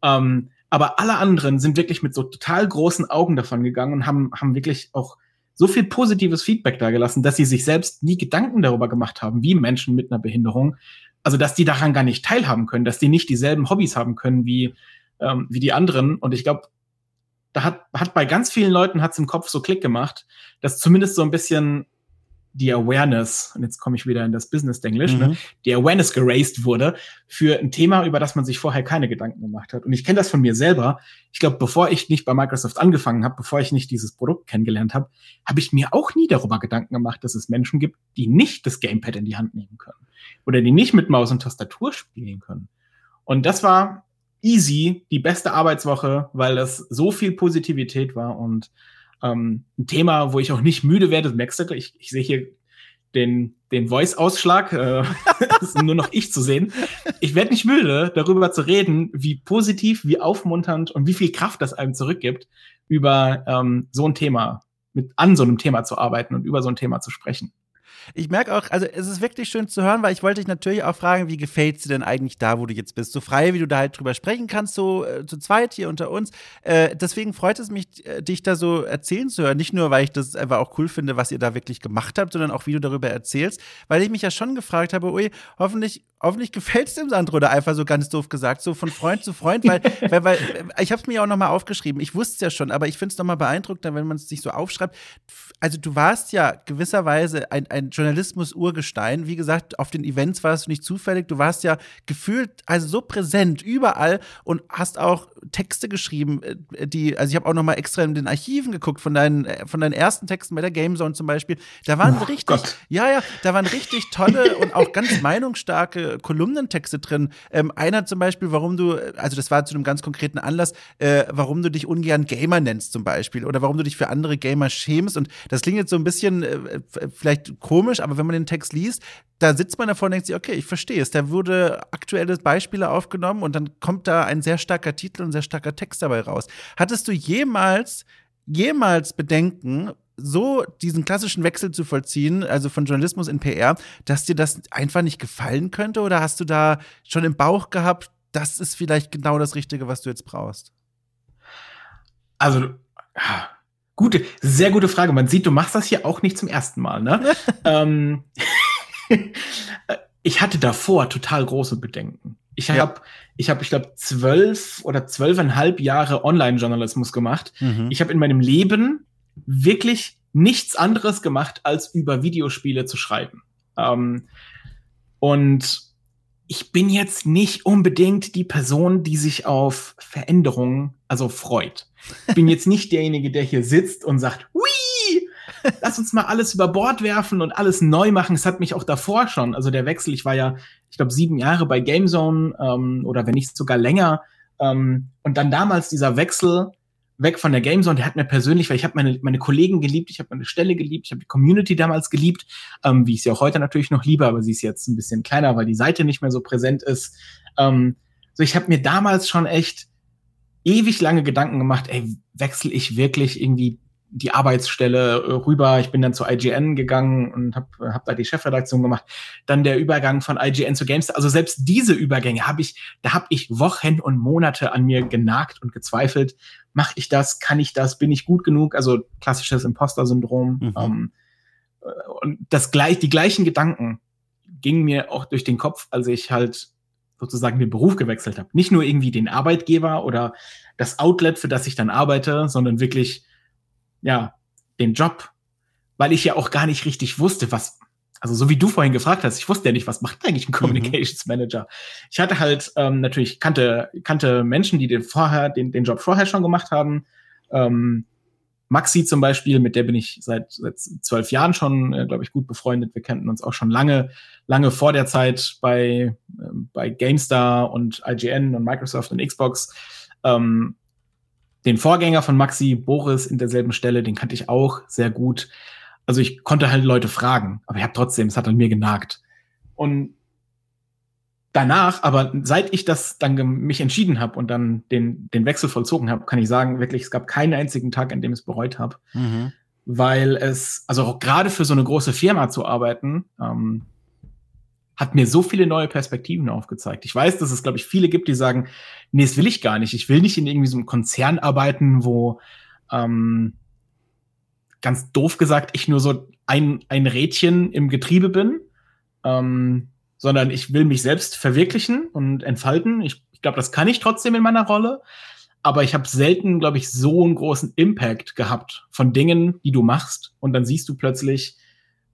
Ähm, aber alle anderen sind wirklich mit so total großen Augen davon gegangen und haben, haben wirklich auch so viel positives Feedback da gelassen, dass sie sich selbst nie Gedanken darüber gemacht haben, wie Menschen mit einer Behinderung, also dass die daran gar nicht teilhaben können, dass die nicht dieselben Hobbys haben können wie, ähm, wie die anderen. Und ich glaube, da hat, hat bei ganz vielen Leuten hat's im Kopf so Klick gemacht, dass zumindest so ein bisschen die Awareness, und jetzt komme ich wieder in das Business-Denglisch, ne, mhm. ne, die Awareness geraced wurde für ein Thema, über das man sich vorher keine Gedanken gemacht hat. Und ich kenne das von mir selber. Ich glaube, bevor ich nicht bei Microsoft angefangen habe, bevor ich nicht dieses Produkt kennengelernt habe, habe ich mir auch nie darüber Gedanken gemacht, dass es Menschen gibt, die nicht das Gamepad in die Hand nehmen können. Oder die nicht mit Maus und Tastatur spielen können. Und das war easy die beste Arbeitswoche, weil das so viel Positivität war und ähm, ein Thema, wo ich auch nicht müde werde, merkst du, ich, ich sehe hier den, den Voice-Ausschlag, äh, nur noch ich zu sehen. Ich werde nicht müde, darüber zu reden, wie positiv, wie aufmunternd und wie viel Kraft das einem zurückgibt, über ähm, so ein Thema, mit an so einem Thema zu arbeiten und über so ein Thema zu sprechen. Ich merke auch, also es ist wirklich schön zu hören, weil ich wollte dich natürlich auch fragen, wie gefällt es dir denn eigentlich da, wo du jetzt bist? So frei, wie du da halt drüber sprechen kannst, so äh, zu zweit hier unter uns. Äh, deswegen freut es mich, äh, dich da so erzählen zu hören. Nicht nur, weil ich das einfach auch cool finde, was ihr da wirklich gemacht habt, sondern auch, wie du darüber erzählst, weil ich mich ja schon gefragt habe, ui, hoffentlich hoffentlich gefällt es dem Sandro da einfach so ganz doof gesagt, so von Freund zu Freund, weil, weil, weil ich habe es mir auch nochmal aufgeschrieben. Ich wusste es ja schon, aber ich finde es nochmal beeindruckender, wenn man es sich so aufschreibt. Also du warst ja gewisserweise ein, ein Journalismus-Urgestein. Wie gesagt, auf den Events warst du nicht zufällig. Du warst ja gefühlt, also so präsent überall und hast auch Texte geschrieben, äh, die, also ich habe auch nochmal extra in den Archiven geguckt von deinen, äh, von deinen ersten Texten bei der Gamezone zum Beispiel. Da waren oh, richtig, Gott. ja, ja, da waren richtig tolle und auch ganz meinungsstarke Kolumnentexte drin. Ähm, einer zum Beispiel, warum du, also das war zu einem ganz konkreten Anlass, äh, warum du dich ungern Gamer nennst zum Beispiel oder warum du dich für andere Gamer schämst. Und das klingt jetzt so ein bisschen äh, vielleicht komisch, aber wenn man den Text liest, da sitzt man davor und denkt sich, okay, ich verstehe es. Da wurde aktuelle Beispiele aufgenommen und dann kommt da ein sehr starker Titel und sehr starker Text dabei raus. Hattest du jemals jemals Bedenken, so diesen klassischen Wechsel zu vollziehen, also von Journalismus in PR, dass dir das einfach nicht gefallen könnte? Oder hast du da schon im Bauch gehabt, das ist vielleicht genau das Richtige, was du jetzt brauchst? Also, gute, sehr gute Frage. Man sieht, du machst das hier auch nicht zum ersten Mal, ne? ähm, ich hatte davor total große Bedenken. Ich habe, ja. ich habe, ich glaube, zwölf oder zwölfeinhalb Jahre Online-Journalismus gemacht. Mhm. Ich habe in meinem Leben wirklich nichts anderes gemacht, als über Videospiele zu schreiben. Ähm, und ich bin jetzt nicht unbedingt die Person, die sich auf Veränderungen, also freut. Ich bin jetzt nicht derjenige, der hier sitzt und sagt, Hui! lass uns mal alles über Bord werfen und alles neu machen. Es hat mich auch davor schon, also der Wechsel, ich war ja, ich glaube, sieben Jahre bei GameZone ähm, oder wenn nicht sogar länger. Ähm, und dann damals dieser Wechsel weg von der Gamezone, der hat mir persönlich, weil ich habe meine, meine Kollegen geliebt, ich habe meine Stelle geliebt, ich habe die Community damals geliebt, ähm, wie ich sie auch heute natürlich noch liebe, aber sie ist jetzt ein bisschen kleiner, weil die Seite nicht mehr so präsent ist. Ähm, so, ich habe mir damals schon echt ewig lange Gedanken gemacht, ey, wechsle ich wirklich irgendwie die Arbeitsstelle rüber. Ich bin dann zu IGN gegangen und habe hab da die Chefredaktion gemacht. Dann der Übergang von IGN zu GameStar. Also selbst diese Übergänge habe ich, da habe ich Wochen und Monate an mir genagt und gezweifelt. Mache ich das? Kann ich das? Bin ich gut genug? Also klassisches Imposter-Syndrom. Mhm. Ähm, äh, und das gleich, die gleichen Gedanken gingen mir auch durch den Kopf, als ich halt sozusagen den Beruf gewechselt habe. Nicht nur irgendwie den Arbeitgeber oder das Outlet, für das ich dann arbeite, sondern wirklich ja, den Job, weil ich ja auch gar nicht richtig wusste, was, also so wie du vorhin gefragt hast, ich wusste ja nicht, was macht eigentlich ein mhm. Communications Manager. Ich hatte halt ähm, natürlich kannte kannte Menschen, die den vorher den den Job vorher schon gemacht haben. Ähm, Maxi zum Beispiel, mit der bin ich seit, seit zwölf Jahren schon, äh, glaube ich, gut befreundet. Wir kannten uns auch schon lange, lange vor der Zeit bei, äh, bei GameStar und IGN und Microsoft und Xbox. Ähm, den Vorgänger von Maxi, Boris, in derselben Stelle, den kannte ich auch sehr gut. Also ich konnte halt Leute fragen, aber ich habe trotzdem, es hat an mir genagt. Und danach, aber seit ich das dann mich entschieden habe und dann den, den Wechsel vollzogen habe, kann ich sagen, wirklich, es gab keinen einzigen Tag, an dem ich es bereut habe. Mhm. Weil es, also auch gerade für so eine große Firma zu arbeiten, ähm, hat mir so viele neue Perspektiven aufgezeigt. Ich weiß, dass es, glaube ich, viele gibt, die sagen, nee, das will ich gar nicht. Ich will nicht in irgendwie so einem Konzern arbeiten, wo ähm, ganz doof gesagt, ich nur so ein, ein Rädchen im Getriebe bin, ähm, sondern ich will mich selbst verwirklichen und entfalten. Ich, ich glaube, das kann ich trotzdem in meiner Rolle. Aber ich habe selten, glaube ich, so einen großen Impact gehabt von Dingen, die du machst. Und dann siehst du plötzlich,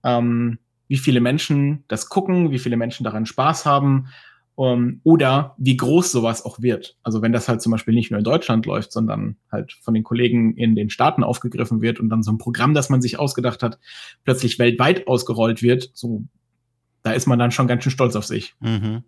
ähm, wie viele Menschen das gucken, wie viele Menschen daran Spaß haben um, ähm, oder wie groß sowas auch wird. Also wenn das halt zum Beispiel nicht nur in Deutschland läuft, sondern halt von den Kollegen in den Staaten aufgegriffen wird und dann so ein Programm, das man sich ausgedacht hat, plötzlich weltweit ausgerollt wird, so da ist man dann schon ganz schön stolz auf sich. Mhm.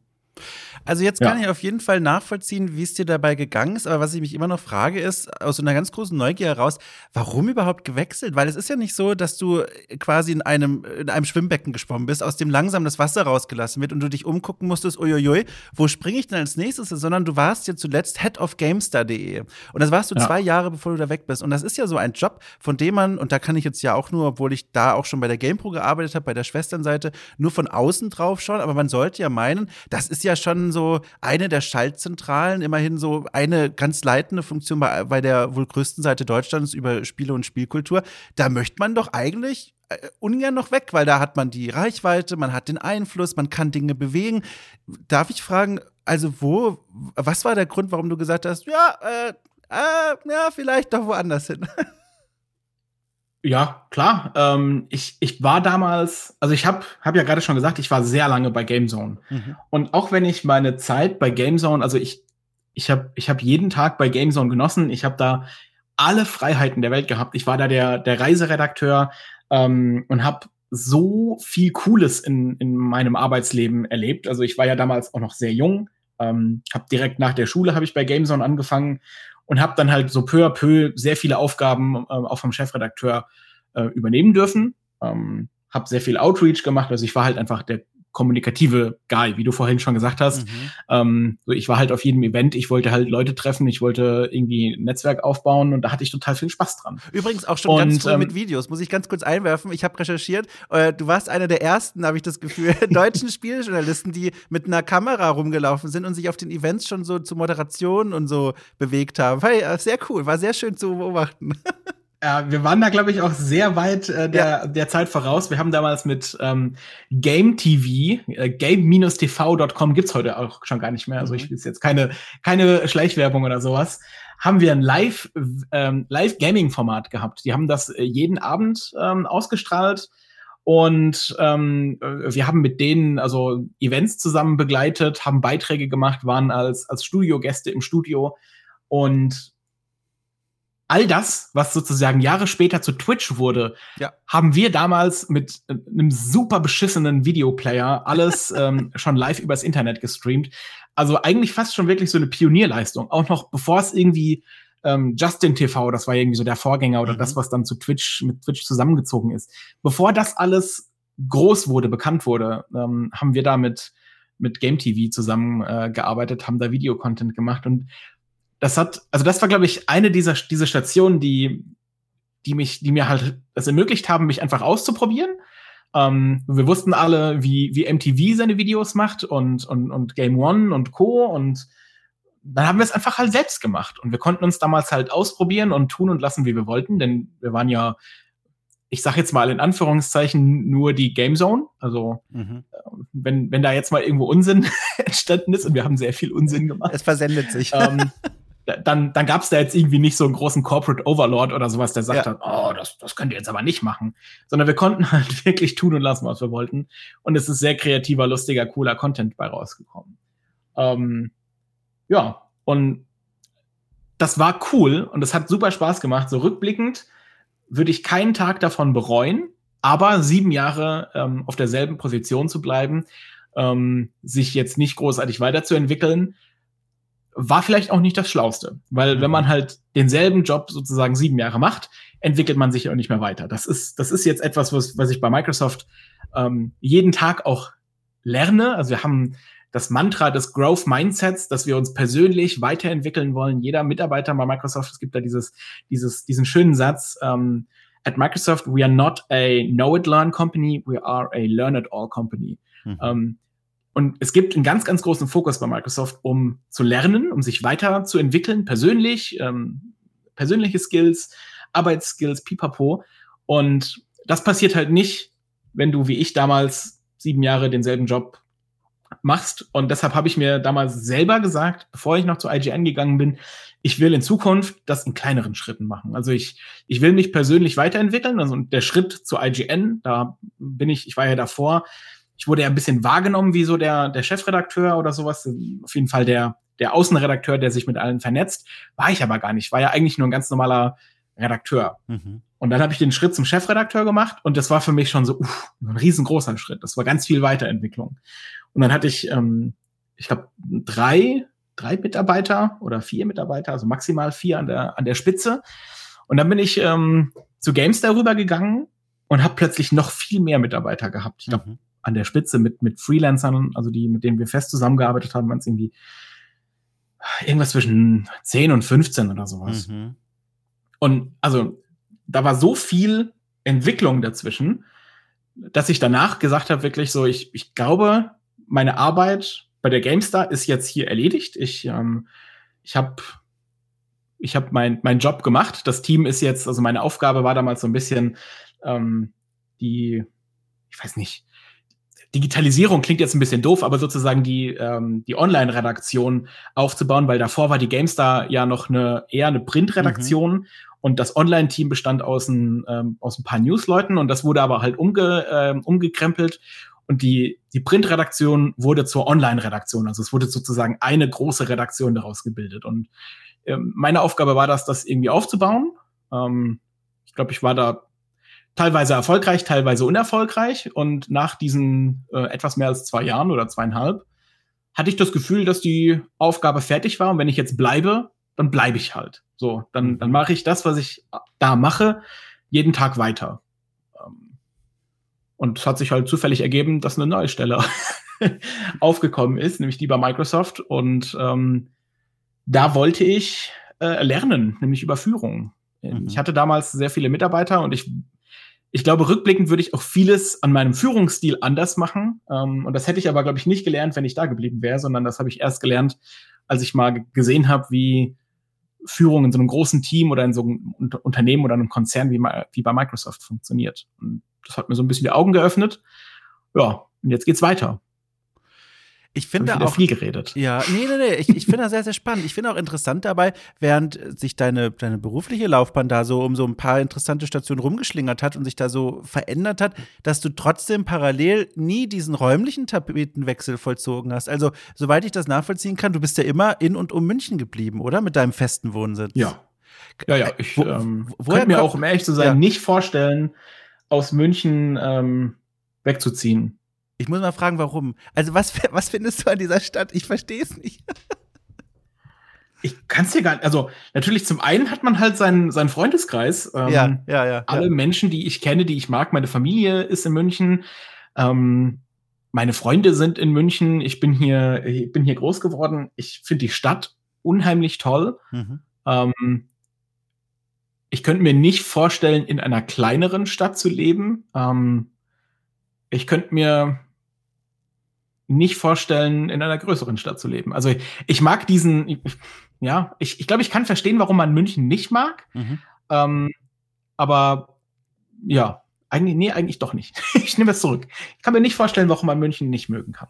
Also jetzt kann ja. ich auf jeden Fall nachvollziehen, wie es dir dabei gegangen ist. Aber was ich mich immer noch frage, ist aus einer ganz großen Neugier heraus, warum überhaupt gewechselt? Weil es ist ja nicht so, dass du quasi in einem, in einem Schwimmbecken geschwommen bist, aus dem langsam das Wasser rausgelassen wird und du dich umgucken musstest, uiuiui, wo springe ich denn als nächstes? Sondern du warst ja zuletzt Head of GameStar.de. Und das warst du ja. zwei Jahre, bevor du da weg bist. Und das ist ja so ein Job, von dem man, und da kann ich jetzt ja auch nur, obwohl ich da auch schon bei der GamePro gearbeitet habe, bei der Schwesternseite, nur von außen drauf schauen. Aber man sollte ja meinen, das ist ja schon so eine der Schaltzentralen, immerhin so eine ganz leitende Funktion bei, bei der wohl größten Seite Deutschlands über Spiele und Spielkultur. Da möchte man doch eigentlich äh, ungern noch weg, weil da hat man die Reichweite, man hat den Einfluss, man kann Dinge bewegen. Darf ich fragen, also wo, was war der Grund, warum du gesagt hast, ja, äh, äh, ja, vielleicht doch woanders hin? Ja, klar. Ähm, ich, ich war damals, also ich habe hab ja gerade schon gesagt, ich war sehr lange bei GameZone. Mhm. Und auch wenn ich meine Zeit bei GameZone, also ich, ich habe ich hab jeden Tag bei GameZone genossen. Ich habe da alle Freiheiten der Welt gehabt. Ich war da der, der Reiseredakteur ähm, und habe so viel Cooles in, in meinem Arbeitsleben erlebt. Also ich war ja damals auch noch sehr jung. Ähm, habe direkt nach der Schule habe ich bei GameZone angefangen und habe dann halt so peu à peu sehr viele Aufgaben äh, auch vom Chefredakteur äh, übernehmen dürfen. Ähm, habe sehr viel Outreach gemacht, also ich war halt einfach der kommunikative Guy, wie du vorhin schon gesagt hast. Mhm. Ähm, so ich war halt auf jedem Event, ich wollte halt Leute treffen, ich wollte irgendwie ein Netzwerk aufbauen und da hatte ich total viel Spaß dran. Übrigens auch schon und, ganz früh ähm, mit Videos, muss ich ganz kurz einwerfen. Ich habe recherchiert, äh, du warst einer der ersten, habe ich das Gefühl, deutschen Spieljournalisten, die mit einer Kamera rumgelaufen sind und sich auf den Events schon so zu Moderationen und so bewegt haben. Hey, äh, sehr cool, war sehr schön zu beobachten. Ja, wir waren da, glaube ich, auch sehr weit äh, der, ja. der Zeit voraus. Wir haben damals mit ähm, Game TV, äh, game-tv.com gibt's heute auch schon gar nicht mehr. Also ich mhm. will jetzt keine, keine Schleichwerbung oder sowas. Haben wir ein Live, ähm, Live-Gaming-Format gehabt. Die haben das äh, jeden Abend ähm, ausgestrahlt. Und ähm, äh, wir haben mit denen also Events zusammen begleitet, haben Beiträge gemacht, waren als, als Studiogäste im Studio. Und all das, was sozusagen Jahre später zu Twitch wurde, ja. haben wir damals mit äh, einem super beschissenen Videoplayer alles ähm, schon live übers Internet gestreamt. Also eigentlich fast schon wirklich so eine Pionierleistung. Auch noch bevor es irgendwie ähm, Justin TV, das war irgendwie so der Vorgänger oder mhm. das, was dann zu Twitch mit Twitch zusammengezogen ist. Bevor das alles groß wurde, bekannt wurde, ähm, haben wir da mit, mit Game TV zusammengearbeitet, äh, haben da Videocontent gemacht und das hat, also das war, glaube ich, eine dieser diese Stationen, die, die mich, die mir halt es ermöglicht haben, mich einfach auszuprobieren. Ähm, wir wussten alle, wie, wie MTV seine Videos macht und, und, und Game One und Co. Und dann haben wir es einfach halt selbst gemacht. Und wir konnten uns damals halt ausprobieren und tun und lassen, wie wir wollten, denn wir waren ja, ich sag jetzt mal in Anführungszeichen, nur die Game Zone. Also mhm. Äh, wenn, wenn da jetzt mal irgendwo Unsinn entstanden ist, und wir haben sehr viel Unsinn gemacht. Es versendet sich. Ähm, dann, dann gab es da jetzt irgendwie nicht so einen großen Corporate Overlord oder sowas, der sagt ja. hat, oh, das, das könnt ihr jetzt aber nicht machen. Sondern wir konnten halt wirklich tun und lassen, was wir wollten. Und es ist sehr kreativer, lustiger, cooler Content bei rausgekommen. Ähm, ja, und das war cool und das hat super Spaß gemacht. So rückblickend würde ich keinen Tag davon bereuen, aber sieben Jahre ähm, auf derselben Position zu bleiben, ähm, sich jetzt nicht großartig weiterzuentwickeln, war vielleicht auch nicht das Schlauste, weil wenn mhm. man halt denselben Job sozusagen sieben Jahre macht, entwickelt man sich auch nicht mehr weiter. Das ist, das ist jetzt etwas, was, was ich bei Microsoft ähm, jeden Tag auch lerne. Also wir haben das Mantra des Growth Mindsets, dass wir uns persönlich weiterentwickeln wollen. Jeder Mitarbeiter bei Microsoft, es gibt da dieses, dieses, diesen schönen Satz, ähm, at Microsoft, we are not a know-it-learn company, we are a learn-it-all company. Mhm. Ähm, und es gibt einen ganz, ganz großen Fokus bei Microsoft, um zu lernen, um sich weiterzuentwickeln, persönlich, ähm, persönliche Skills, Arbeitsskills, pipapo. Und das passiert halt nicht, wenn du wie ich damals sieben Jahre denselben Job machst. Und deshalb habe ich mir damals selber gesagt, bevor ich noch zu IGN gegangen bin, ich will in Zukunft das in kleineren Schritten machen. Also ich, ich will mich persönlich weiterentwickeln. Also der Schritt zu IGN, da bin ich, ich war ja davor, ich wurde ja ein bisschen wahrgenommen wie so der, der Chefredakteur oder sowas. Auf jeden Fall der, der Außenredakteur, der sich mit allen vernetzt. War ich aber gar nicht. War ja eigentlich nur ein ganz normaler Redakteur. Mhm. Und dann habe ich den Schritt zum Chefredakteur gemacht und das war für mich schon so uff, ein riesengroßer Schritt. Das war ganz viel Weiterentwicklung. Und dann hatte ich, ähm, ich glaube, drei, drei Mitarbeiter oder vier Mitarbeiter, also maximal vier an der, an der Spitze. Und dann bin ich ähm, zu GameStar rübergegangen und habe plötzlich noch viel mehr Mitarbeiter gehabt. Ich glaube, mhm an der Spitze mit, mit Freelancern, also die, mit denen wir fest zusammengearbeitet haben, waren es irgendwie irgendwas zwischen 10 und 15 oder sowas. Mhm. Und also da war so viel Entwicklung dazwischen, dass ich danach gesagt habe, wirklich so, ich, ich glaube, meine Arbeit bei der GameStar ist jetzt hier erledigt. Ich, ähm, ich habe ich hab mein, mein Job gemacht. Das Team ist jetzt, also meine Aufgabe war damals so ein bisschen ähm, die, ich weiß nicht, Digitalisierung klingt jetzt ein bisschen doof, aber sozusagen die, ähm, die Online-Redaktion aufzubauen, weil davor war die GameStar ja noch eine eher eine Print-Redaktion mhm. und das Online-Team bestand aus ein, ähm, aus ein paar News-Leuten und das wurde aber halt umge, äh, umgekrempelt und die, die Print-Redaktion wurde zur Online-Redaktion. Also es wurde sozusagen eine große Redaktion daraus gebildet. Und ähm, meine Aufgabe war das, das irgendwie aufzubauen. Ähm, ich glaube, ich war da teilweise erfolgreich, teilweise unerfolgreich. Und nach diesen äh, etwas mehr als zwei Jahren oder zweieinhalb hatte ich das Gefühl, dass die Aufgabe fertig war. Und wenn ich jetzt bleibe, dann bleibe ich halt. So, dann, dann mache ich das, was ich da mache, jeden Tag weiter. Ähm, und es hat sich halt zufällig ergeben, dass eine neue Stelle aufgekommen ist, nämlich die bei Microsoft. Und ähm, da wollte ich äh, lernen, nämlich über Führung. Mhm. Ich hatte damals sehr viele Mitarbeiter und ich ich glaube, rückblickend würde ich auch vieles an meinem Führungsstil anders machen. Ähm, und das hätte ich aber, glaube ich, nicht gelernt, wenn ich da geblieben wäre, sondern das habe ich erst gelernt, als ich mal gesehen habe, wie Führung in so einem großen Team oder in so einem Unternehmen oder einem Konzern wie, wie bei Microsoft funktioniert. Und das hat mir so ein bisschen die Augen geöffnet. Ja, und jetzt geht's weiter. Ich finde auch viel geredet. Ja, nee, nee, nee. Ich, ich finde das sehr, sehr spannend. Ich finde auch interessant dabei, während sich deine, deine berufliche Laufbahn da so um so ein paar interessante Stationen rumgeschlingert hat und sich da so verändert hat, dass du trotzdem parallel nie diesen räumlichen Tapetenwechsel vollzogen hast. Also, soweit ich das nachvollziehen kann, du bist ja immer in und um München geblieben, oder? Mit deinem festen Wohnsitz. Ja. Ja, ja, ich Wo, ähm, könnte mir auch, um ehrlich zu sein, ja. nicht vorstellen, aus München ähm, wegzuziehen. Ich muss mal fragen, warum. Also, was, was findest du an dieser Stadt? Ich verstehe es nicht. ich kann es dir gar nicht. Also, natürlich, zum einen hat man halt seinen, seinen Freundeskreis. Ähm, ja, ja, ja. Alle ja. Menschen, die ich kenne, die ich mag. Meine Familie ist in München. Ähm, meine Freunde sind in München. Ich bin hier, ich bin hier groß geworden. Ich finde die Stadt unheimlich toll. Mhm. Ähm, ich könnte mir nicht vorstellen, in einer kleineren Stadt zu leben. Ähm, ich könnte mir nicht vorstellen, in einer größeren Stadt zu leben. Also ich mag diesen, ja, ich, ich glaube, ich kann verstehen, warum man München nicht mag. Mhm. Ähm, aber ja, eigentlich, nee, eigentlich doch nicht. ich nehme es zurück. Ich kann mir nicht vorstellen, warum man München nicht mögen kann.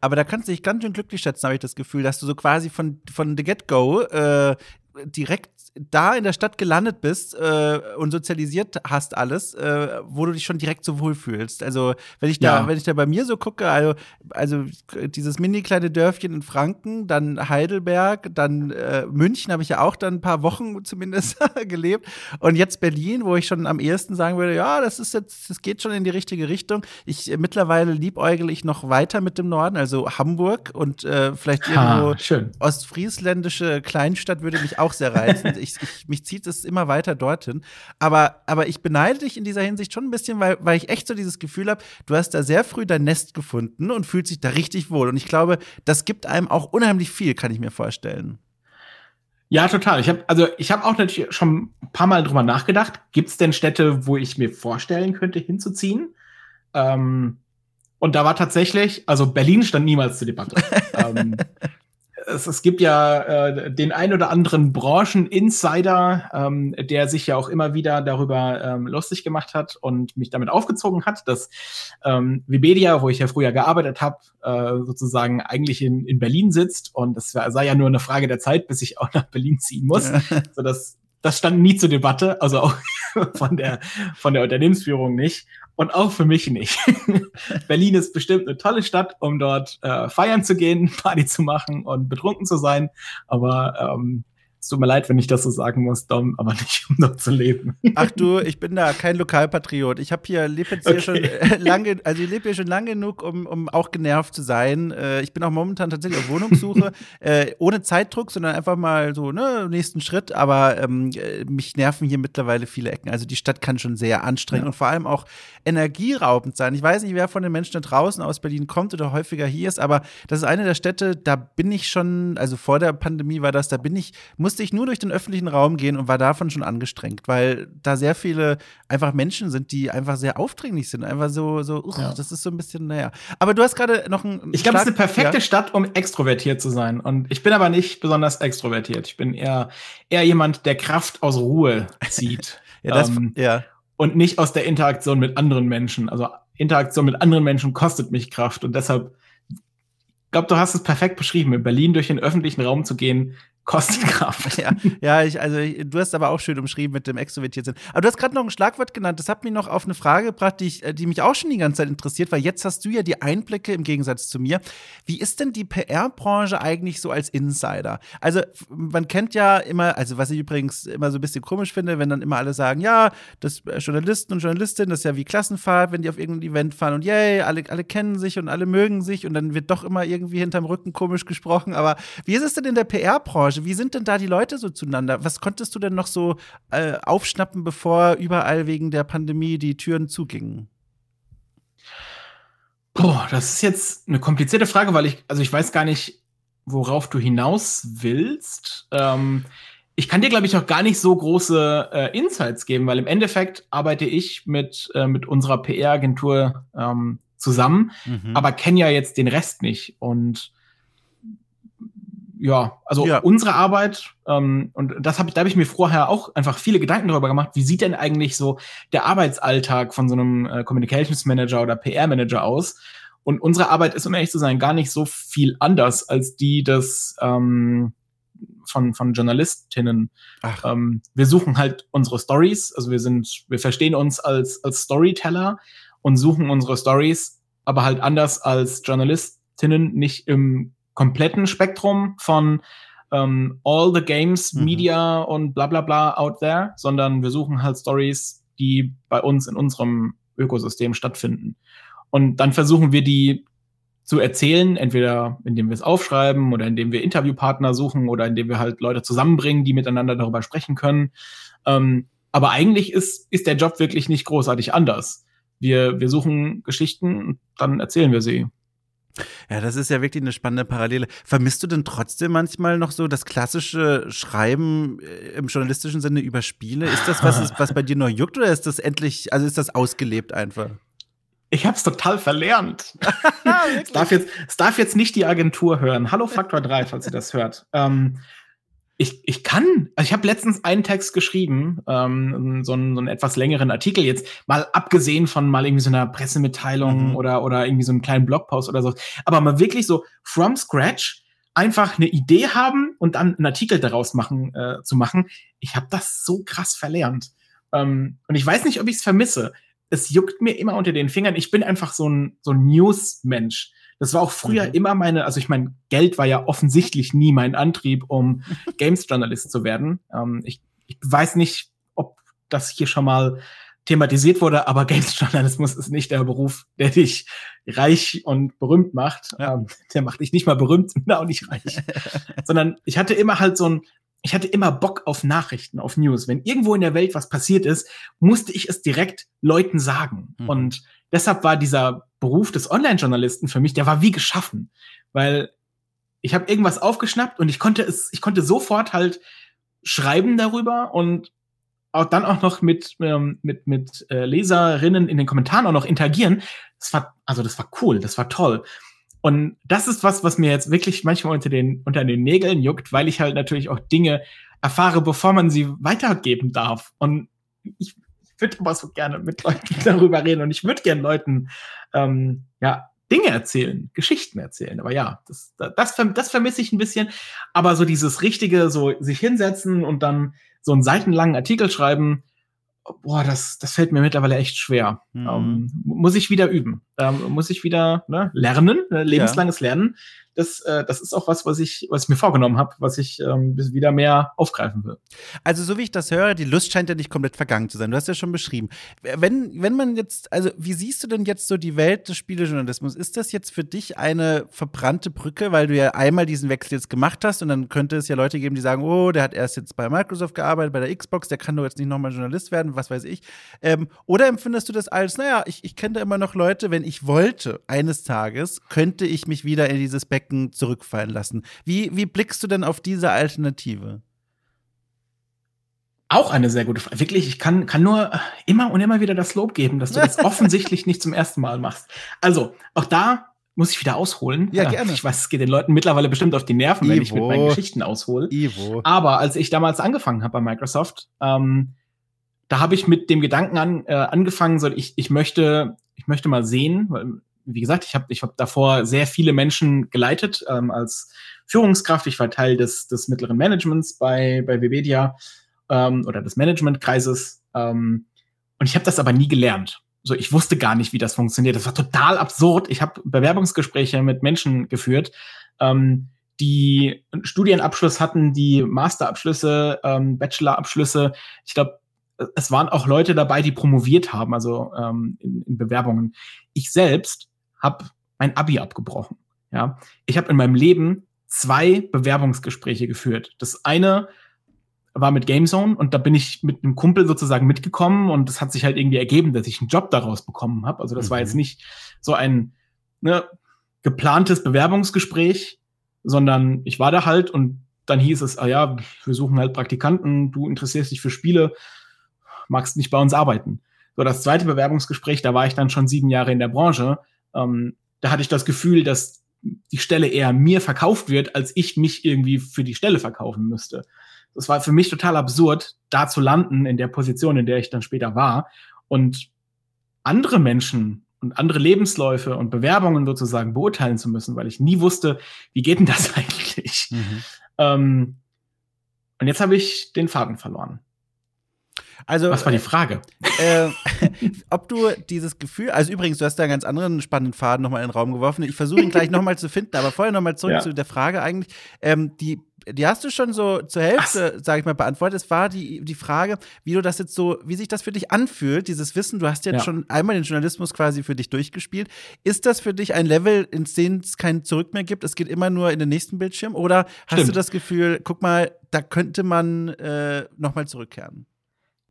Aber da kannst du dich ganz schön glücklich schätzen, habe ich das Gefühl, dass du so quasi von, von the get-go äh, direkt da in der Stadt gelandet bist äh, und sozialisiert hast alles, äh, wo du dich schon direkt so wohlfühlst. Also wenn ich da, ja. wenn ich da bei mir so gucke, also, also dieses mini kleine Dörfchen in Franken, dann Heidelberg, dann äh, München habe ich ja auch dann ein paar Wochen zumindest gelebt und jetzt Berlin, wo ich schon am ehesten sagen würde, ja, das ist jetzt, das geht schon in die richtige Richtung. Ich äh, mittlerweile liebäugel ich noch weiter mit dem Norden, also Hamburg und äh, vielleicht irgendwo ha, ostfriesländische Kleinstadt würde mich auch sehr reizen ich, ich, mich zieht es immer weiter dorthin. Aber, aber ich beneide dich in dieser Hinsicht schon ein bisschen, weil, weil ich echt so dieses Gefühl habe, du hast da sehr früh dein Nest gefunden und fühlst dich da richtig wohl. Und ich glaube, das gibt einem auch unheimlich viel, kann ich mir vorstellen. Ja, total. Ich habe also ich habe auch natürlich schon ein paar Mal drüber nachgedacht. Gibt es denn Städte, wo ich mir vorstellen könnte, hinzuziehen? Ähm, und da war tatsächlich, also Berlin stand niemals zur Debatte. ähm, es, es gibt ja äh, den ein oder anderen Brancheninsider, ähm, der sich ja auch immer wieder darüber ähm, lustig gemacht hat und mich damit aufgezogen hat, dass ähm, Webedia, wo ich ja früher gearbeitet habe, äh, sozusagen eigentlich in, in Berlin sitzt und es sei ja nur eine Frage der Zeit, bis ich auch nach Berlin ziehen muss. Ja. So dass das stand nie zur Debatte, also auch von der von der Unternehmensführung nicht und auch für mich nicht. Berlin ist bestimmt eine tolle Stadt, um dort äh, feiern zu gehen, Party zu machen und betrunken zu sein. Aber ähm, es tut mir leid, wenn ich das so sagen muss, Dom, aber nicht um dort zu leben. Ach du, ich bin da kein Lokalpatriot. Ich habe hier lebe jetzt hier okay. schon äh, lange, also ich lebe hier schon lange genug, um, um auch genervt zu sein. Äh, ich bin auch momentan tatsächlich auf Wohnungssuche, äh, ohne Zeitdruck, sondern einfach mal so ne nächsten Schritt. Aber ähm, äh, mich nerven hier mittlerweile viele Ecken. Also die Stadt kann schon sehr anstrengend ja. und vor allem auch energieraubend sein. Ich weiß nicht, wer von den Menschen da draußen aus Berlin kommt oder häufiger hier ist, aber das ist eine der Städte, da bin ich schon, also vor der Pandemie war das, da bin ich muss musste ich nur durch den öffentlichen Raum gehen und war davon schon angestrengt, weil da sehr viele einfach Menschen sind, die einfach sehr aufdringlich sind. Einfach so, so, uch, ja. das ist so ein bisschen, naja. Aber du hast gerade noch ein. Ich glaube, es ist eine perfekte ja. Stadt, um extrovertiert zu sein. Und ich bin aber nicht besonders extrovertiert. Ich bin eher, eher jemand, der Kraft aus Ruhe zieht. ja, das, ähm, ja. Und nicht aus der Interaktion mit anderen Menschen. Also Interaktion mit anderen Menschen kostet mich Kraft und deshalb ich glaube, du hast es perfekt beschrieben, in Berlin durch den öffentlichen Raum zu gehen, kostet Kraft. Ja, ja ich, also ich, du hast aber auch schön umschrieben mit dem extrovertiert sind. Aber du hast gerade noch ein Schlagwort genannt. Das hat mich noch auf eine Frage gebracht, die, ich, äh, die mich auch schon die ganze Zeit interessiert, weil jetzt hast du ja die Einblicke im Gegensatz zu mir. Wie ist denn die PR-Branche eigentlich so als Insider? Also man kennt ja immer, also was ich übrigens immer so ein bisschen komisch finde, wenn dann immer alle sagen, ja, das äh, Journalisten und Journalistinnen, das ist ja wie Klassenfahrt, wenn die auf irgendein Event fahren und yay, alle, alle kennen sich und alle mögen sich und dann wird doch immer irgendwie hinterm Rücken komisch gesprochen. Aber wie ist es denn in der PR-Branche? Branche. Wie sind denn da die Leute so zueinander? Was konntest du denn noch so äh, aufschnappen, bevor überall wegen der Pandemie die Türen zugingen? Boah, das ist jetzt eine komplizierte Frage, weil ich, also ich weiß gar nicht, worauf du hinaus willst. Ähm, ich kann dir, glaube ich, auch gar nicht so große äh, Insights geben, weil im Endeffekt arbeite ich mit, äh, mit unserer PR-Agentur ähm, zusammen, mhm. aber kenne ja jetzt den Rest nicht. Und ja, also ja. unsere Arbeit, ähm, und das habe ich, da habe ich mir vorher auch einfach viele Gedanken darüber gemacht, wie sieht denn eigentlich so der Arbeitsalltag von so einem äh, Communications Manager oder PR Manager aus? Und unsere Arbeit ist, um ehrlich zu sein, gar nicht so viel anders als die des ähm, von, von Journalistinnen. Ähm, wir suchen halt unsere Stories, also wir sind, wir verstehen uns als, als Storyteller und suchen unsere Stories, aber halt anders als Journalistinnen, nicht im kompletten Spektrum von ähm, all the games, mhm. Media und bla bla bla out there, sondern wir suchen halt Stories, die bei uns in unserem Ökosystem stattfinden. Und dann versuchen wir die zu erzählen, entweder indem wir es aufschreiben oder indem wir Interviewpartner suchen oder indem wir halt Leute zusammenbringen, die miteinander darüber sprechen können. Ähm, aber eigentlich ist, ist der Job wirklich nicht großartig anders. Wir, wir suchen Geschichten und dann erzählen wir sie. Ja, das ist ja wirklich eine spannende Parallele. Vermisst du denn trotzdem manchmal noch so das klassische Schreiben äh, im journalistischen Sinne über Spiele? Ist das was, was bei dir noch juckt oder ist das endlich, also ist das ausgelebt einfach? Ich hab's total verlernt. es, darf jetzt, es darf jetzt nicht die Agentur hören. Hallo Faktor 3, falls ihr das hört. Ähm, ich, ich kann, also ich habe letztens einen Text geschrieben, ähm, so, einen, so einen etwas längeren Artikel jetzt, mal abgesehen von mal irgendwie so einer Pressemitteilung mhm. oder, oder irgendwie so einem kleinen Blogpost oder so, aber mal wirklich so from scratch einfach eine Idee haben und dann einen Artikel daraus machen, äh, zu machen. Ich habe das so krass verlernt. Ähm, und ich weiß nicht, ob ich es vermisse. Es juckt mir immer unter den Fingern. Ich bin einfach so ein, so ein News-Mensch. Das war auch früher mhm. immer meine, also ich meine, Geld war ja offensichtlich nie mein Antrieb, um Games-Journalist zu werden. Ähm, ich, ich weiß nicht, ob das hier schon mal thematisiert wurde, aber Games-Journalismus ist nicht der Beruf, der dich reich und berühmt macht. Ähm, der macht dich nicht mal berühmt und auch nicht reich. Sondern ich hatte immer halt so ein, ich hatte immer Bock auf Nachrichten, auf News. Wenn irgendwo in der Welt was passiert ist, musste ich es direkt Leuten sagen. Mhm. Und deshalb war dieser Beruf des Online-Journalisten für mich, der war wie geschaffen, weil ich habe irgendwas aufgeschnappt und ich konnte es, ich konnte sofort halt schreiben darüber und auch dann auch noch mit ähm, mit mit äh, Leserinnen in den Kommentaren auch noch interagieren. Das war also das war cool, das war toll. Und das ist was, was mir jetzt wirklich manchmal unter den unter den Nägeln juckt, weil ich halt natürlich auch Dinge erfahre, bevor man sie weitergeben darf. Und ich würde aber so gerne mit Leuten darüber reden und ich würde gerne Leuten ähm, ja, Dinge erzählen, Geschichten erzählen. Aber ja, das, das, das vermisse ich ein bisschen. Aber so dieses richtige, so sich hinsetzen und dann so einen seitenlangen Artikel schreiben, boah, das, das fällt mir mittlerweile echt schwer. Mhm. Ähm, muss ich wieder üben. Ähm, muss ich wieder ne, lernen, äh, lebenslanges ja. Lernen das, äh, das ist auch was, was ich, was ich mir vorgenommen habe, was ich ähm, wieder mehr aufgreifen will. Also, so wie ich das höre, die Lust scheint ja nicht komplett vergangen zu sein. Du hast ja schon beschrieben. Wenn, wenn man jetzt, also, wie siehst du denn jetzt so die Welt des Spielejournalismus? Ist das jetzt für dich eine verbrannte Brücke, weil du ja einmal diesen Wechsel jetzt gemacht hast und dann könnte es ja Leute geben, die sagen, oh, der hat erst jetzt bei Microsoft gearbeitet, bei der Xbox, der kann doch jetzt nicht nochmal Journalist werden, was weiß ich. Ähm, oder empfindest du das als, naja, ich, ich kenne da immer noch Leute, wenn ich wollte, eines Tages, könnte ich mich wieder in dieses Becken Becken zurückfallen lassen. Wie, wie blickst du denn auf diese Alternative? Auch eine sehr gute Frage. Wirklich, ich kann, kann nur immer und immer wieder das Lob geben, dass du das offensichtlich nicht zum ersten Mal machst. Also, auch da muss ich wieder ausholen. Ja, gerne. Ich weiß, es geht den Leuten mittlerweile bestimmt auf die Nerven, Ivo. wenn ich mit meinen Geschichten aushole. Ivo. Aber als ich damals angefangen habe bei Microsoft, ähm, da habe ich mit dem Gedanken an, äh, angefangen, so ich, ich möchte, ich möchte mal sehen, weil wie gesagt, ich habe ich hab davor sehr viele Menschen geleitet ähm, als Führungskraft. Ich war Teil des, des mittleren Managements bei, bei Webedia ähm, oder des Managementkreises. Ähm, und ich habe das aber nie gelernt. So, ich wusste gar nicht, wie das funktioniert. Das war total absurd. Ich habe Bewerbungsgespräche mit Menschen geführt, ähm, die Studienabschluss hatten, die Masterabschlüsse, ähm, Bachelorabschlüsse. Ich glaube, es waren auch Leute dabei, die promoviert haben, also ähm, in, in Bewerbungen. Ich selbst habe mein Abi abgebrochen. Ja, ich habe in meinem Leben zwei Bewerbungsgespräche geführt. Das eine war mit Gamezone und da bin ich mit einem Kumpel sozusagen mitgekommen und es hat sich halt irgendwie ergeben, dass ich einen Job daraus bekommen habe. Also das mhm. war jetzt nicht so ein ne, geplantes Bewerbungsgespräch, sondern ich war da halt und dann hieß es, ah ja, wir suchen halt Praktikanten, du interessierst dich für Spiele, magst nicht bei uns arbeiten. So, das zweite Bewerbungsgespräch, da war ich dann schon sieben Jahre in der Branche ähm, da hatte ich das Gefühl, dass die Stelle eher mir verkauft wird, als ich mich irgendwie für die Stelle verkaufen müsste. Das war für mich total absurd, da zu landen in der Position, in der ich dann später war und andere Menschen und andere Lebensläufe und Bewerbungen sozusagen beurteilen zu müssen, weil ich nie wusste, wie geht denn das eigentlich? Mhm. Ähm, und jetzt habe ich den Faden verloren. Also, Was war die Frage? Äh, ob du dieses Gefühl, also übrigens, du hast da einen ganz anderen spannenden Faden nochmal in den Raum geworfen. Ich versuche ihn gleich nochmal zu finden, aber vorher nochmal zurück ja. zu der Frage eigentlich. Ähm, die die hast du schon so zur Hälfte, sage ich mal, beantwortet. Es war die, die Frage, wie du das jetzt so, wie sich das für dich anfühlt, dieses Wissen. Du hast jetzt ja. schon einmal den Journalismus quasi für dich durchgespielt. Ist das für dich ein Level, in dem es kein Zurück mehr gibt? Es geht immer nur in den nächsten Bildschirm? Oder hast Stimmt. du das Gefühl, guck mal, da könnte man äh, nochmal zurückkehren?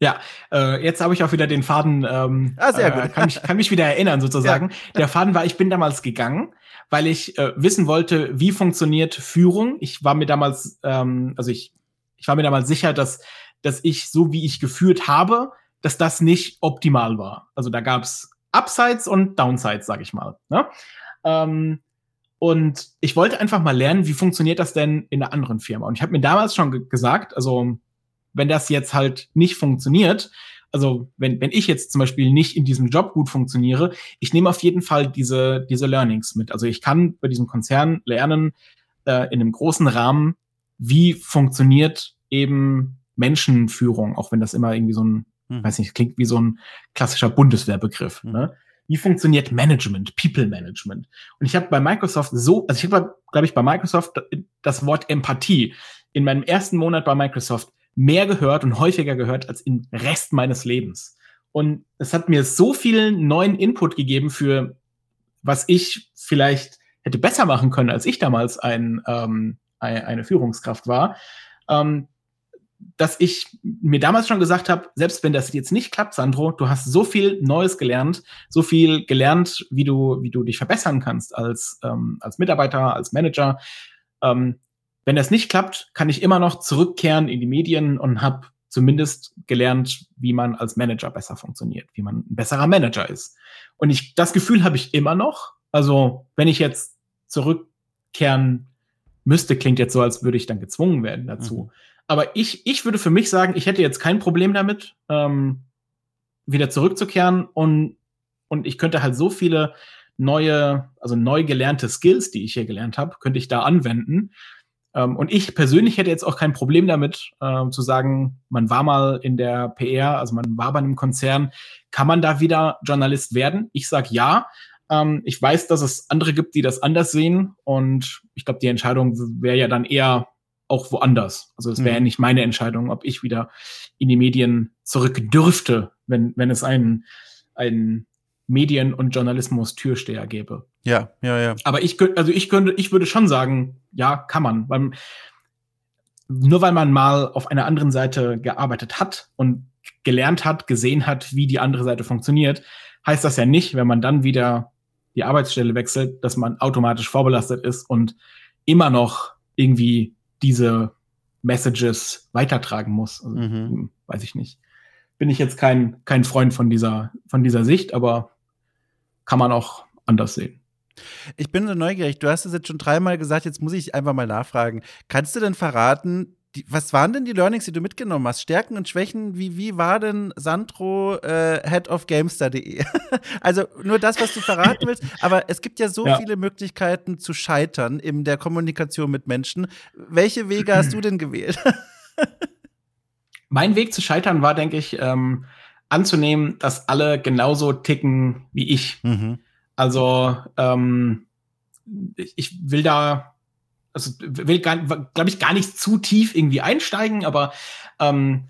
Ja, äh, jetzt habe ich auch wieder den Faden, ähm, ah, sehr gut. Äh, kann, mich, kann mich wieder erinnern sozusagen. Ja. Der Faden war, ich bin damals gegangen, weil ich äh, wissen wollte, wie funktioniert Führung. Ich war mir damals, ähm, also ich, ich war mir damals sicher, dass, dass ich, so wie ich geführt habe, dass das nicht optimal war. Also da gab's Upsides und Downsides, sag ich mal. Ne? Ähm, und ich wollte einfach mal lernen, wie funktioniert das denn in einer anderen Firma. Und ich habe mir damals schon ge gesagt, also wenn das jetzt halt nicht funktioniert, also wenn, wenn ich jetzt zum Beispiel nicht in diesem Job gut funktioniere, ich nehme auf jeden Fall diese, diese Learnings mit. Also ich kann bei diesem Konzern lernen, äh, in einem großen Rahmen, wie funktioniert eben Menschenführung, auch wenn das immer irgendwie so ein, hm. weiß nicht, klingt wie so ein klassischer Bundeswehrbegriff. Hm. Ne? Wie funktioniert Management, People Management? Und ich habe bei Microsoft so, also ich habe, glaube ich, bei Microsoft das Wort Empathie in meinem ersten Monat bei Microsoft mehr gehört und häufiger gehört als im Rest meines Lebens. Und es hat mir so viel neuen Input gegeben für was ich vielleicht hätte besser machen können, als ich damals ein, ähm, eine Führungskraft war, ähm, dass ich mir damals schon gesagt habe, selbst wenn das jetzt nicht klappt, Sandro, du hast so viel Neues gelernt, so viel gelernt, wie du, wie du dich verbessern kannst als, ähm, als Mitarbeiter, als Manager. Ähm, wenn das nicht klappt, kann ich immer noch zurückkehren in die Medien und habe zumindest gelernt, wie man als Manager besser funktioniert, wie man ein besserer Manager ist. Und ich, das Gefühl habe ich immer noch. Also, wenn ich jetzt zurückkehren müsste, klingt jetzt so, als würde ich dann gezwungen werden dazu. Mhm. Aber ich, ich würde für mich sagen, ich hätte jetzt kein Problem damit, ähm, wieder zurückzukehren und, und ich könnte halt so viele neue, also neu gelernte Skills, die ich hier gelernt habe, könnte ich da anwenden, ähm, und ich persönlich hätte jetzt auch kein Problem damit, äh, zu sagen, man war mal in der PR, also man war bei einem Konzern, kann man da wieder Journalist werden? Ich sage ja. Ähm, ich weiß, dass es andere gibt, die das anders sehen. Und ich glaube, die Entscheidung wäre ja dann eher auch woanders. Also es wäre mhm. ja nicht meine Entscheidung, ob ich wieder in die Medien zurück dürfte, wenn, wenn es einen, einen Medien- und Journalismus-Türsteher gäbe. Ja, ja, ja. Aber ich könnte, also ich könnte, ich würde schon sagen, ja, kann man. Weil, nur weil man mal auf einer anderen Seite gearbeitet hat und gelernt hat, gesehen hat, wie die andere Seite funktioniert, heißt das ja nicht, wenn man dann wieder die Arbeitsstelle wechselt, dass man automatisch vorbelastet ist und immer noch irgendwie diese Messages weitertragen muss. Also, mhm. Hm, weiß ich nicht. Bin ich jetzt kein, kein Freund von dieser, von dieser Sicht, aber kann man auch anders sehen. Ich bin so neugierig. Du hast es jetzt schon dreimal gesagt, jetzt muss ich einfach mal nachfragen. Kannst du denn verraten, die, was waren denn die Learnings, die du mitgenommen hast? Stärken und Schwächen, wie, wie war denn Sandro äh, Head of Gamestar.de? also nur das, was du verraten willst, aber es gibt ja so ja. viele Möglichkeiten zu scheitern in der Kommunikation mit Menschen. Welche Wege hast du denn gewählt? mein Weg zu scheitern war, denke ich, ähm, anzunehmen, dass alle genauso ticken wie ich. Mhm. Also ähm, ich will da, also will, glaube ich, gar nicht zu tief irgendwie einsteigen, aber ähm,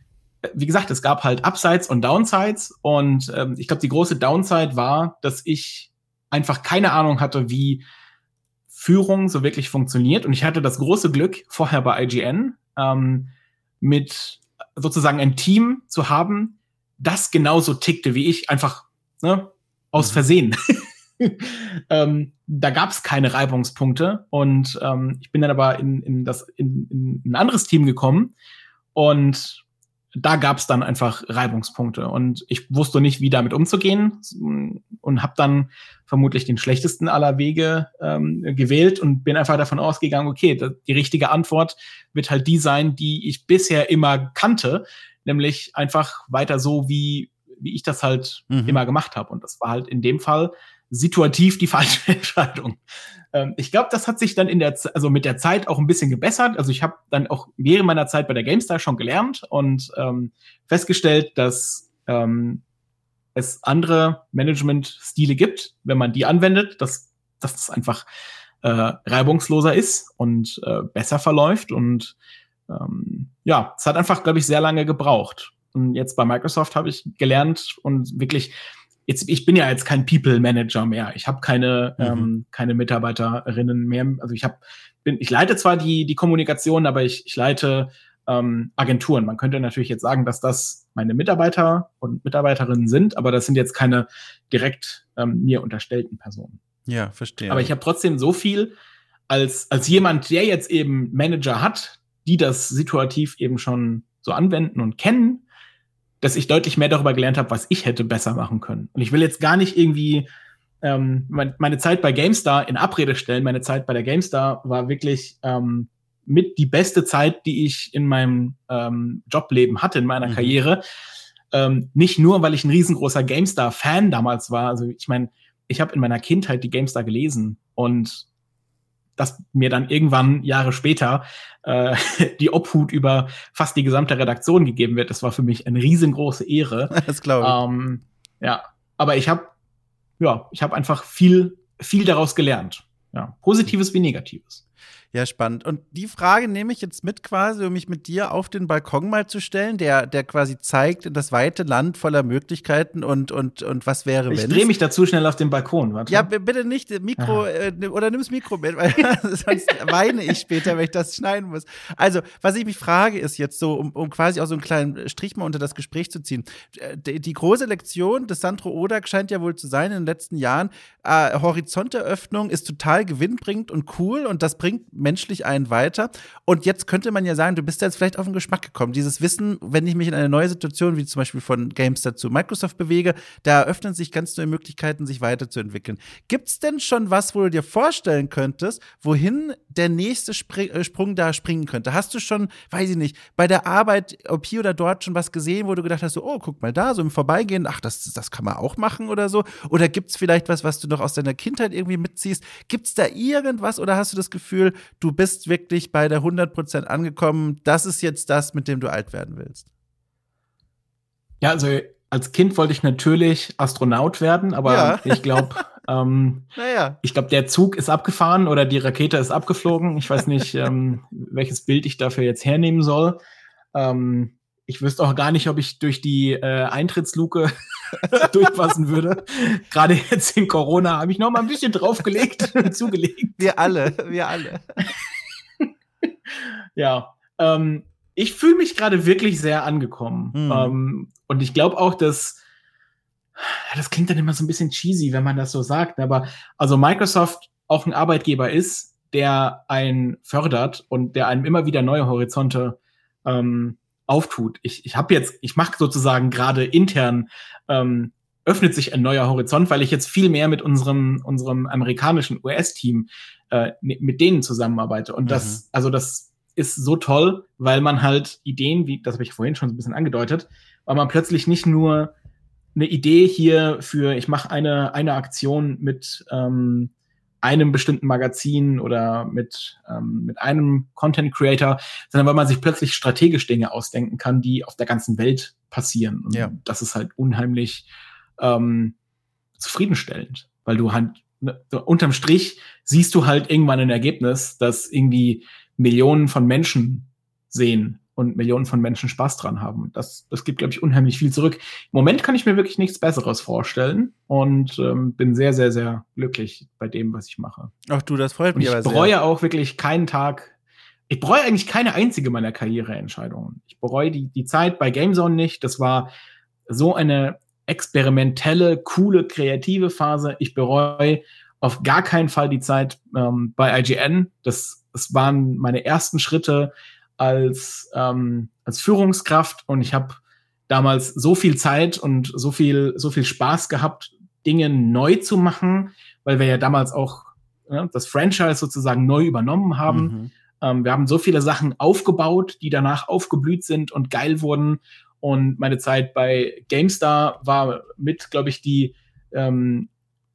wie gesagt, es gab halt Upsides und Downsides und ähm, ich glaube, die große Downside war, dass ich einfach keine Ahnung hatte, wie Führung so wirklich funktioniert und ich hatte das große Glück vorher bei IGN ähm, mit sozusagen ein Team zu haben, das genauso tickte wie ich, einfach ne, aus mhm. Versehen. ähm, da gab es keine Reibungspunkte und ähm, ich bin dann aber in, in, das, in, in ein anderes Team gekommen und da gab es dann einfach Reibungspunkte und ich wusste nicht, wie damit umzugehen und habe dann vermutlich den schlechtesten aller Wege ähm, gewählt und bin einfach davon ausgegangen, okay, die richtige Antwort wird halt die sein, die ich bisher immer kannte, nämlich einfach weiter so, wie, wie ich das halt mhm. immer gemacht habe. Und das war halt in dem Fall situativ die falsche Entscheidung. Ähm, ich glaube, das hat sich dann in der, also mit der Zeit auch ein bisschen gebessert. Also ich habe dann auch während meiner Zeit bei der GameStar schon gelernt und ähm, festgestellt, dass ähm, es andere Management-Stile gibt, wenn man die anwendet, dass, dass das einfach äh, reibungsloser ist und äh, besser verläuft. Und ähm, ja, es hat einfach, glaube ich, sehr lange gebraucht. Und jetzt bei Microsoft habe ich gelernt und wirklich jetzt, ich bin ja jetzt kein People Manager mehr. Ich habe keine, mhm. ähm, keine Mitarbeiterinnen mehr. Also ich habe, bin, ich leite zwar die, die Kommunikation, aber ich, ich leite ähm, Agenturen. Man könnte natürlich jetzt sagen, dass das meine Mitarbeiter und Mitarbeiterinnen sind, aber das sind jetzt keine direkt ähm, mir unterstellten Personen. Ja, verstehe. Aber ich habe trotzdem so viel als, als jemand, der jetzt eben Manager hat, die das situativ eben schon so anwenden und kennen, dass ich deutlich mehr darüber gelernt habe, was ich hätte besser machen können. Und ich will jetzt gar nicht irgendwie ähm, mein, meine Zeit bei GameStar in Abrede stellen. Meine Zeit bei der GameStar war wirklich ähm, mit die beste Zeit, die ich in meinem ähm, Jobleben hatte, in meiner mhm. Karriere. Ähm, nicht nur, weil ich ein riesengroßer GameStar-Fan damals war. Also ich meine, ich habe in meiner Kindheit die GameStar gelesen und dass mir dann irgendwann Jahre später äh, die Obhut über fast die gesamte Redaktion gegeben wird. Das war für mich eine riesengroße Ehre. Das glaube ich. Ähm, ja, aber ich habe ja, ich habe einfach viel viel daraus gelernt. Ja, positives wie negatives. Ja, spannend. Und die Frage nehme ich jetzt mit quasi, um mich mit dir auf den Balkon mal zu stellen, der, der quasi zeigt das weite Land voller Möglichkeiten und, und, und was wäre, wenn. Ich drehe mich dazu schnell auf den Balkon, warte. Ja, bitte nicht Mikro, äh, oder nimm's Mikro mit, weil sonst weine ich später, wenn ich das schneiden muss. Also, was ich mich frage, ist jetzt so, um, um quasi auch so einen kleinen Strich mal unter das Gespräch zu ziehen. Äh, die, die große Lektion des Sandro Odak scheint ja wohl zu sein in den letzten Jahren, äh, Horizonteröffnung ist total gewinnbringend und cool und das bringt menschlich einen weiter. Und jetzt könnte man ja sagen, du bist jetzt vielleicht auf den Geschmack gekommen. Dieses Wissen, wenn ich mich in eine neue Situation, wie zum Beispiel von GameStar zu Microsoft bewege, da eröffnen sich ganz neue Möglichkeiten, sich weiterzuentwickeln. Gibt es denn schon was, wo du dir vorstellen könntest, wohin der nächste Spr äh, Sprung da springen könnte? Hast du schon, weiß ich nicht, bei der Arbeit, ob hier oder dort schon was gesehen, wo du gedacht hast, so, oh, guck mal da, so im Vorbeigehen, ach, das, das kann man auch machen oder so? Oder gibt es vielleicht was, was du noch aus deiner Kindheit irgendwie mitziehst? Gibt es da irgendwas oder hast du das Gefühl, du bist wirklich bei der 100% angekommen, das ist jetzt das, mit dem du alt werden willst? Ja, also als Kind wollte ich natürlich Astronaut werden, aber ja. ich glaube, ähm, naja. ich glaube, der Zug ist abgefahren oder die Rakete ist abgeflogen. Ich weiß nicht, ähm, welches Bild ich dafür jetzt hernehmen soll. Ähm, ich wüsste auch gar nicht, ob ich durch die äh, Eintrittsluke durchpassen würde. Gerade jetzt in Corona habe ich noch mal ein bisschen draufgelegt, zugelegt. Wir alle, wir alle. ja, ähm, ich fühle mich gerade wirklich sehr angekommen. Hm. Ähm, und ich glaube auch, dass das klingt dann immer so ein bisschen cheesy, wenn man das so sagt, aber also Microsoft auch ein Arbeitgeber ist, der einen fördert und der einem immer wieder neue Horizonte ähm, auftut. Ich, ich habe jetzt, ich mache sozusagen gerade intern ähm, öffnet sich ein neuer Horizont, weil ich jetzt viel mehr mit unserem unserem amerikanischen US-Team äh, mit denen zusammenarbeite und mhm. das also das ist so toll, weil man halt Ideen, wie das habe ich vorhin schon so ein bisschen angedeutet, weil man plötzlich nicht nur eine Idee hier für ich mache eine eine Aktion mit ähm, einem bestimmten Magazin oder mit, ähm, mit einem Content Creator, sondern weil man sich plötzlich strategisch Dinge ausdenken kann, die auf der ganzen Welt passieren. Und ja. das ist halt unheimlich ähm, zufriedenstellend, weil du halt ne, unterm Strich siehst du halt irgendwann ein Ergebnis, das irgendwie Millionen von Menschen sehen und Millionen von Menschen Spaß dran haben. Das, das gibt, glaube ich, unheimlich viel zurück. Im Moment kann ich mir wirklich nichts Besseres vorstellen und ähm, bin sehr, sehr, sehr glücklich bei dem, was ich mache. Ach du, das freut mich aber sehr. Ich bereue auch wirklich keinen Tag. Ich bereue eigentlich keine einzige meiner Karriereentscheidungen. Ich bereue die, die Zeit bei GameZone nicht. Das war so eine experimentelle, coole, kreative Phase. Ich bereue auf gar keinen Fall die Zeit ähm, bei IGN. Das, das waren meine ersten Schritte als, ähm, als Führungskraft und ich habe damals so viel Zeit und so viel, so viel Spaß gehabt, Dinge neu zu machen, weil wir ja damals auch ja, das Franchise sozusagen neu übernommen haben. Mhm. Ähm, wir haben so viele Sachen aufgebaut, die danach aufgeblüht sind und geil wurden. Und meine Zeit bei GameStar war mit, glaube ich, die ähm,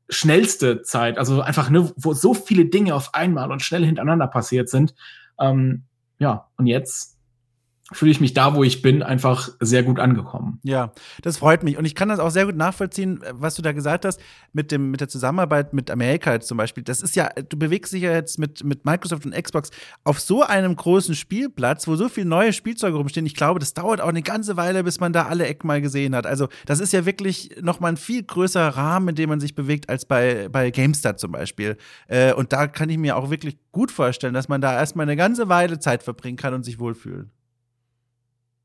schnellste Zeit. Also einfach, ne, wo so viele Dinge auf einmal und schnell hintereinander passiert sind. Ähm, ja, und jetzt fühle ich mich da, wo ich bin, einfach sehr gut angekommen. Ja, das freut mich. Und ich kann das auch sehr gut nachvollziehen, was du da gesagt hast, mit, dem, mit der Zusammenarbeit mit Amerika zum Beispiel. Das ist ja, du bewegst dich ja jetzt mit, mit Microsoft und Xbox auf so einem großen Spielplatz, wo so viele neue Spielzeuge rumstehen. Ich glaube, das dauert auch eine ganze Weile, bis man da alle Ecken mal gesehen hat. Also, das ist ja wirklich nochmal ein viel größerer Rahmen, in dem man sich bewegt, als bei, bei GameStar zum Beispiel. Äh, und da kann ich mir auch wirklich gut vorstellen, dass man da erstmal eine ganze Weile Zeit verbringen kann und sich wohlfühlt.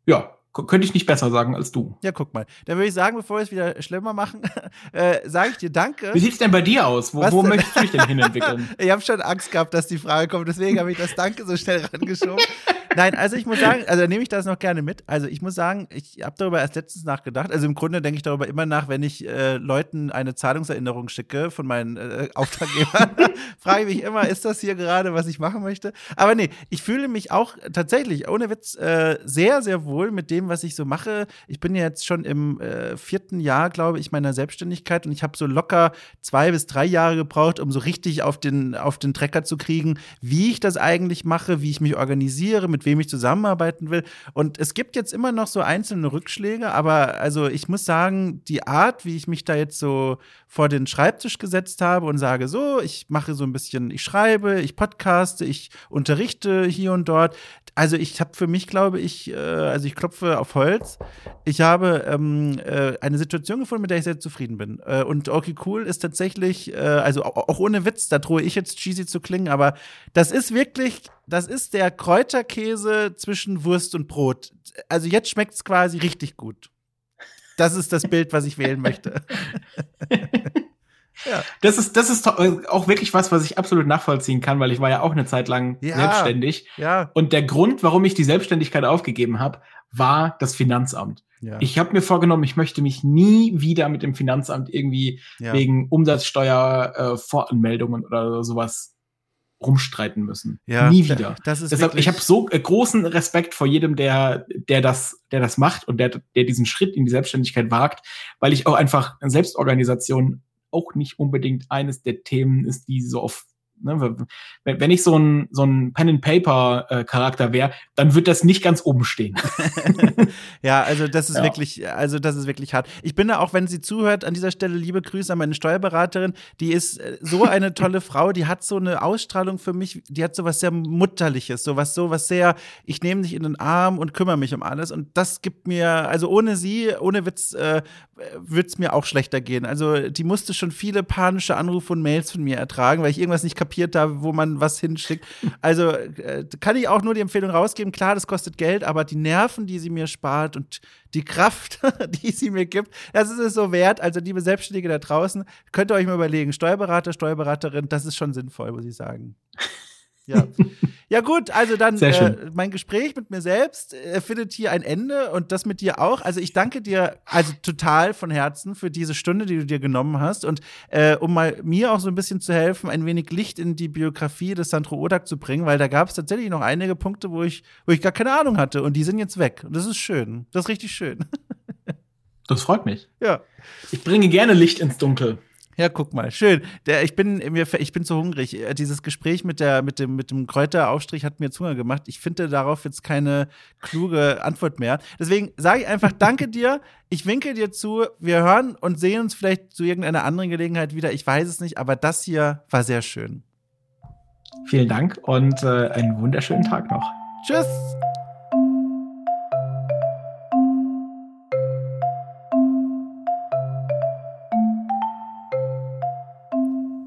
Ja, könnte ich nicht besser sagen als du. Ja, guck mal. Dann würde ich sagen, bevor wir es wieder schlimmer machen, äh, sage ich dir Danke. Wie sieht's denn bei dir aus? Wo, wo möchtest du dich denn hinentwickeln? ich habe schon Angst gehabt, dass die Frage kommt, deswegen habe ich das Danke so schnell rangeschoben. Nein, also ich muss sagen, also nehme ich das noch gerne mit. Also ich muss sagen, ich habe darüber erst letztens nachgedacht. Also im Grunde denke ich darüber immer nach, wenn ich äh, Leuten eine Zahlungserinnerung schicke von meinen äh, Auftraggebern. frage ich mich immer, ist das hier gerade, was ich machen möchte? Aber nee, ich fühle mich auch tatsächlich, ohne Witz, äh, sehr, sehr wohl mit dem, was ich so mache. Ich bin ja jetzt schon im äh, vierten Jahr, glaube ich, meiner Selbstständigkeit und ich habe so locker zwei bis drei Jahre gebraucht, um so richtig auf den, auf den Trecker zu kriegen, wie ich das eigentlich mache, wie ich mich organisiere, mit mit wem ich zusammenarbeiten will. Und es gibt jetzt immer noch so einzelne Rückschläge, aber also ich muss sagen, die Art, wie ich mich da jetzt so vor den Schreibtisch gesetzt habe und sage, so, ich mache so ein bisschen, ich schreibe, ich podcaste, ich unterrichte hier und dort. Also ich habe für mich, glaube ich, äh, also ich klopfe auf Holz. Ich habe ähm, äh, eine Situation gefunden, mit der ich sehr zufrieden bin. Äh, und Okay Cool ist tatsächlich, äh, also auch, ohne Witz, da drohe ich jetzt cheesy zu klingen, aber das ist wirklich das ist der Kräuterkäse zwischen Wurst und Brot. Also jetzt schmeckt es quasi richtig gut. Das ist das Bild, was ich wählen möchte. ja. Das ist, das ist auch wirklich was, was ich absolut nachvollziehen kann, weil ich war ja auch eine Zeit lang ja. selbstständig. Ja. Und der Grund, warum ich die Selbstständigkeit aufgegeben habe, war das Finanzamt. Ja. Ich habe mir vorgenommen, ich möchte mich nie wieder mit dem Finanzamt irgendwie ja. wegen Umsatzsteuervoranmeldungen äh, oder sowas rumstreiten müssen. Ja, Nie wieder. Das ist Deshalb, ich habe so äh, großen Respekt vor jedem, der, der das, der das macht und der, der diesen Schritt in die Selbstständigkeit wagt, weil ich auch einfach Selbstorganisation auch nicht unbedingt eines der Themen ist, die so auf Ne, wenn ich so ein, so ein Pen-and-Paper-Charakter äh, wäre, dann wird das nicht ganz oben stehen. ja, also das ist ja. wirklich, also das ist wirklich hart. Ich bin da auch, wenn sie zuhört, an dieser Stelle liebe Grüße an meine Steuerberaterin. Die ist äh, so eine tolle Frau, die hat so eine Ausstrahlung für mich, die hat so was sehr Mutterliches, so was, so was sehr, ich nehme dich in den Arm und kümmere mich um alles. Und das gibt mir, also ohne sie, ohne Witz, äh, würde es mir auch schlechter gehen. Also die musste schon viele panische Anrufe und Mails von mir ertragen, weil ich irgendwas nicht kapiert habe, wo man was hinschickt. Also äh, kann ich auch nur die Empfehlung rausgeben. Klar, das kostet Geld, aber die Nerven, die sie mir spart und die Kraft, die sie mir gibt, das ist es so wert. Also liebe Selbstständige da draußen, könnt ihr euch mal überlegen, Steuerberater, Steuerberaterin, das ist schon sinnvoll, muss ich sagen. Ja. Ja, gut, also dann äh, mein Gespräch mit mir selbst äh, findet hier ein Ende und das mit dir auch. Also ich danke dir also total von Herzen für diese Stunde, die du dir genommen hast und äh, um mal mir auch so ein bisschen zu helfen, ein wenig Licht in die Biografie des Sandro Odak zu bringen, weil da gab es tatsächlich noch einige Punkte, wo ich, wo ich gar keine Ahnung hatte und die sind jetzt weg. Und das ist schön. Das ist richtig schön. Das freut mich. Ja. Ich bringe gerne Licht ins Dunkel. Ja, guck mal, schön. Der, ich bin mir, ich bin zu hungrig. Äh, dieses Gespräch mit der, mit dem, mit dem Kräuteraufstrich hat mir Zunge gemacht. Ich finde darauf jetzt keine kluge Antwort mehr. Deswegen sage ich einfach Danke dir. Ich winke dir zu. Wir hören und sehen uns vielleicht zu irgendeiner anderen Gelegenheit wieder. Ich weiß es nicht, aber das hier war sehr schön. Vielen Dank und äh, einen wunderschönen Tag noch. Tschüss.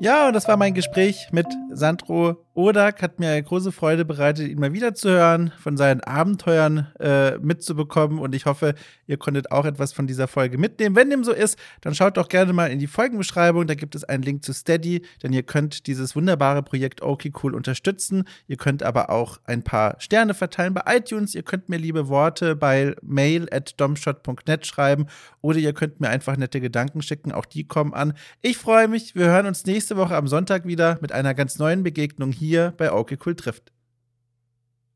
Ja, und das war mein Gespräch mit Sandro Odak. Hat mir große Freude bereitet, ihn mal wieder zu hören, von seinen Abenteuern äh, mitzubekommen. Und ich hoffe, ihr konntet auch etwas von dieser Folge mitnehmen. Wenn dem so ist, dann schaut doch gerne mal in die Folgenbeschreibung. Da gibt es einen Link zu Steady, denn ihr könnt dieses wunderbare Projekt Okay Cool unterstützen. Ihr könnt aber auch ein paar Sterne verteilen bei iTunes. Ihr könnt mir liebe Worte bei mail at domshot.net schreiben oder ihr könnt mir einfach nette Gedanken schicken. Auch die kommen an. Ich freue mich. Wir hören uns nächste Woche am Sonntag wieder mit einer ganz neuen Begegnung hier bei Okay Cool trifft.